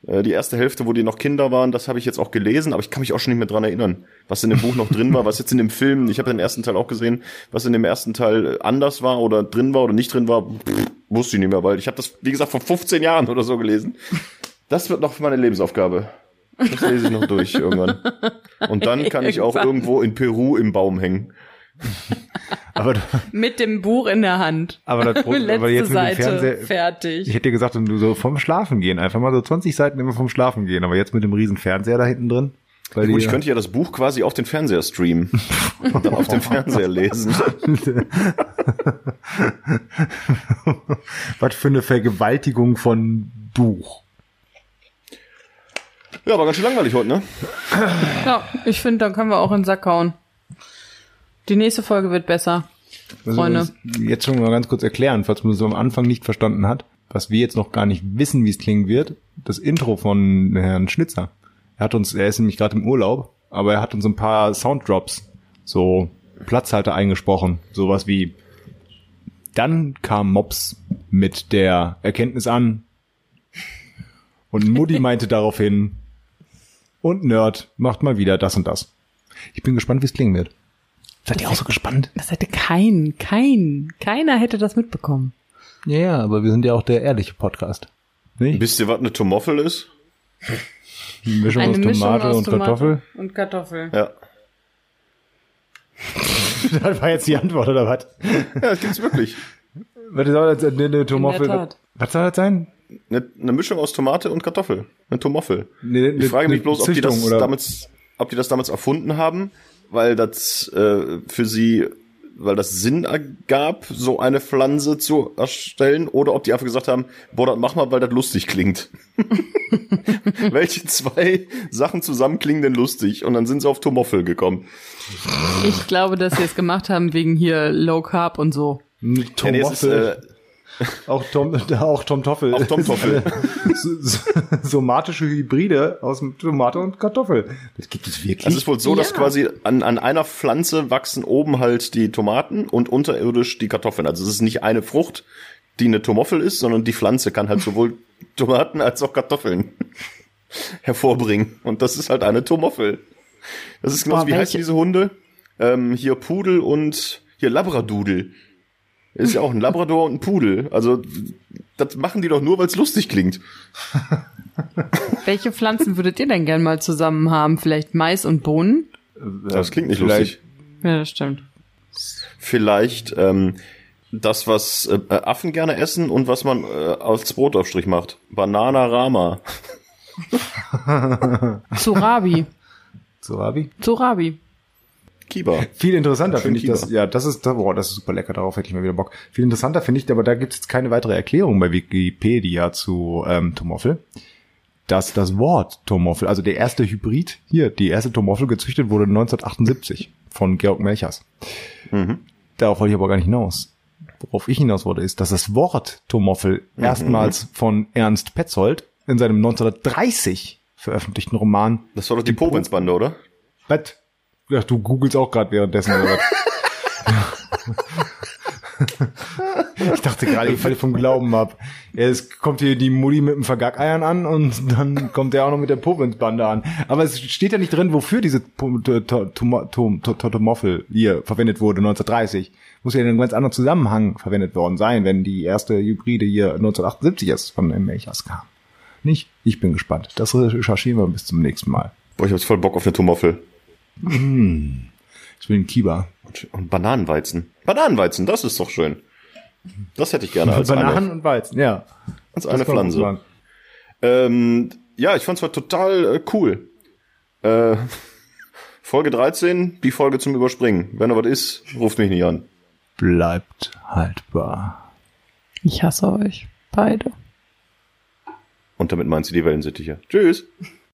die erste Hälfte, wo die noch Kinder waren, das habe ich jetzt auch gelesen, aber ich kann mich auch schon nicht mehr dran erinnern, was in dem Buch noch drin war, was jetzt in dem Film, ich habe den ersten Teil auch gesehen, was in dem ersten Teil anders war oder drin war oder nicht drin war, pff, wusste ich nicht mehr, weil ich habe das, wie gesagt, vor 15 Jahren oder so gelesen. Das wird noch meine Lebensaufgabe. Das lese ich noch durch irgendwann. Und dann kann ich auch irgendwo in Peru im Baum hängen. Aber, Mit dem Buch in der Hand. aber, das, Letzte <laughs> aber jetzt mit dem Seite, Fernseher. fertig. Ich hätte dir gesagt, wenn du so vom Schlafen gehen, einfach mal so 20 Seiten immer vom Schlafen gehen, aber jetzt mit dem riesen Fernseher da hinten drin. Weil Gut, die, ich könnte ja das Buch quasi auf den Fernseher streamen und <laughs> dann auf dem Fernseher lesen. was für eine Vergewaltigung von Buch. Ja, war ganz schön langweilig heute, ne? Ja, ich finde, dann können wir auch in den Sack hauen. Die nächste Folge wird besser. Also Freunde. Jetzt schon mal ganz kurz erklären, falls man so am Anfang nicht verstanden hat, was wir jetzt noch gar nicht wissen, wie es klingen wird. Das Intro von Herrn Schnitzer. Er hat uns, er ist nämlich gerade im Urlaub, aber er hat uns ein paar Sounddrops, so Platzhalter eingesprochen. Sowas wie, dann kam Mops mit der Erkenntnis an und Mutti <laughs> meinte daraufhin, und Nerd macht mal wieder das und das. Ich bin gespannt, wie es klingen wird. Seid ihr auch so gespannt? Das hätte kein, kein, keiner hätte das mitbekommen. Ja, ja, aber wir sind ja auch der ehrliche Podcast. Nicht? Wisst ihr, was eine Tomoffel ist? Eine Mischung Eine aus Mischung Tomate aus und Tomate Kartoffel. Und Kartoffel. Ja. <laughs> das war jetzt die Antwort, oder was? Ja, das gibt's wirklich. Was soll das eine, eine Tomoffel? Was soll das sein? Eine, eine Mischung aus Tomate und Kartoffel. Eine Tomoffel. Eine, Ich frage mich bloß, ob die, das Züchtung, oder? damals, ob die das damals erfunden haben, weil das äh, für sie, weil das Sinn ergab, so eine Pflanze zu erstellen, oder ob die einfach gesagt haben, boah, das mach mal, weil das lustig klingt. <laughs> Welche zwei Sachen zusammen klingen denn lustig? Und dann sind sie auf Tomoffel gekommen. Ich glaube, dass sie es gemacht haben wegen hier Low Carb und so. Eine Ja, auch Tom, <laughs> auch Tom Toffel. Auch Tom Toffel. <laughs> So- so- Somatische Hybride aus Tomate und Kartoffel. Das gibt es wirklich. Es ist wohl so, dass Ja. quasi an, an einer Pflanze wachsen oben halt die Tomaten und unterirdisch die Kartoffeln. Also es ist nicht eine Frucht, die eine Tomoffel ist, sondern die Pflanze kann halt sowohl <laughs> Tomaten als auch Kartoffeln hervorbringen. Und das ist halt eine Tomoffel. Das ist genauso, Boah, wie heißen welche- diese Hunde? Ähm, hier Pudel und hier Labradudel. Ist ja auch ein Labrador und ein Pudel. Also das machen die doch nur, weil es lustig klingt. Welche Pflanzen würdet ihr denn gern mal zusammen haben? Vielleicht Mais und Bohnen? Das klingt nicht Vielleicht- lustig. Ja, das stimmt. vielleicht ähm, das, was äh, Affen gerne essen und was man äh, als Brotaufstrich macht. Banana Rama. Surabi. So, Abi. Surabi. Kiba. <laughs> Viel interessanter finde ich das. Kiba. Ja, das ist, boah, das ist super lecker. Darauf hätte ich mal wieder Bock. Viel interessanter finde ich, aber da gibt es jetzt keine weitere Erklärung bei Wikipedia zu ähm, Tomoffel, dass das Wort Tomoffel, also der erste Hybrid hier, die erste Tomoffel gezüchtet wurde 1978 von Georg Melchers. Mhm. darauf wollte ich aber gar nicht hinaus. Worauf ich hinaus wollte, ist, dass das Wort Tomoffel erstmals von Ernst Petzold in seinem 1930 veröffentlichten Roman Das war doch die Povenz-Bande, oder? Bett. Ja, du googelst auch gerade währenddessen. Oder was? ich dachte gerade, ich falle vom Glauben ab. Es kommt hier die Mutti mit dem Vergackeiern an und dann kommt der auch noch mit der Povenz-Bande an. Aber es steht ja nicht drin, wofür diese Totomoffel hier verwendet wurde 1930. Muss ja in einem ganz anderen Zusammenhang verwendet worden sein, wenn die erste Hybride hier 1978 erst von den Melchers kam. Nicht? Ich bin gespannt. Das recherchieren wir bis zum nächsten Mal. Boah, ich hab jetzt voll Bock auf eine Tomoffel. Ich will einen Kiba. Und, und Bananenweizen. Bananenweizen, das ist doch schön. Das hätte ich gerne als Bananen eine, und Weizen, ja. als eine Das Pflanze. Ähm, ja, ich fand's war total äh, cool. Äh, <laughs> Folge 13, die Folge zum Überspringen. Wenn da was ist, ruft mich nicht an. Bleibt haltbar. Ich hasse euch. Beide. Und damit meint sie die Wellensittiche. Tschüss.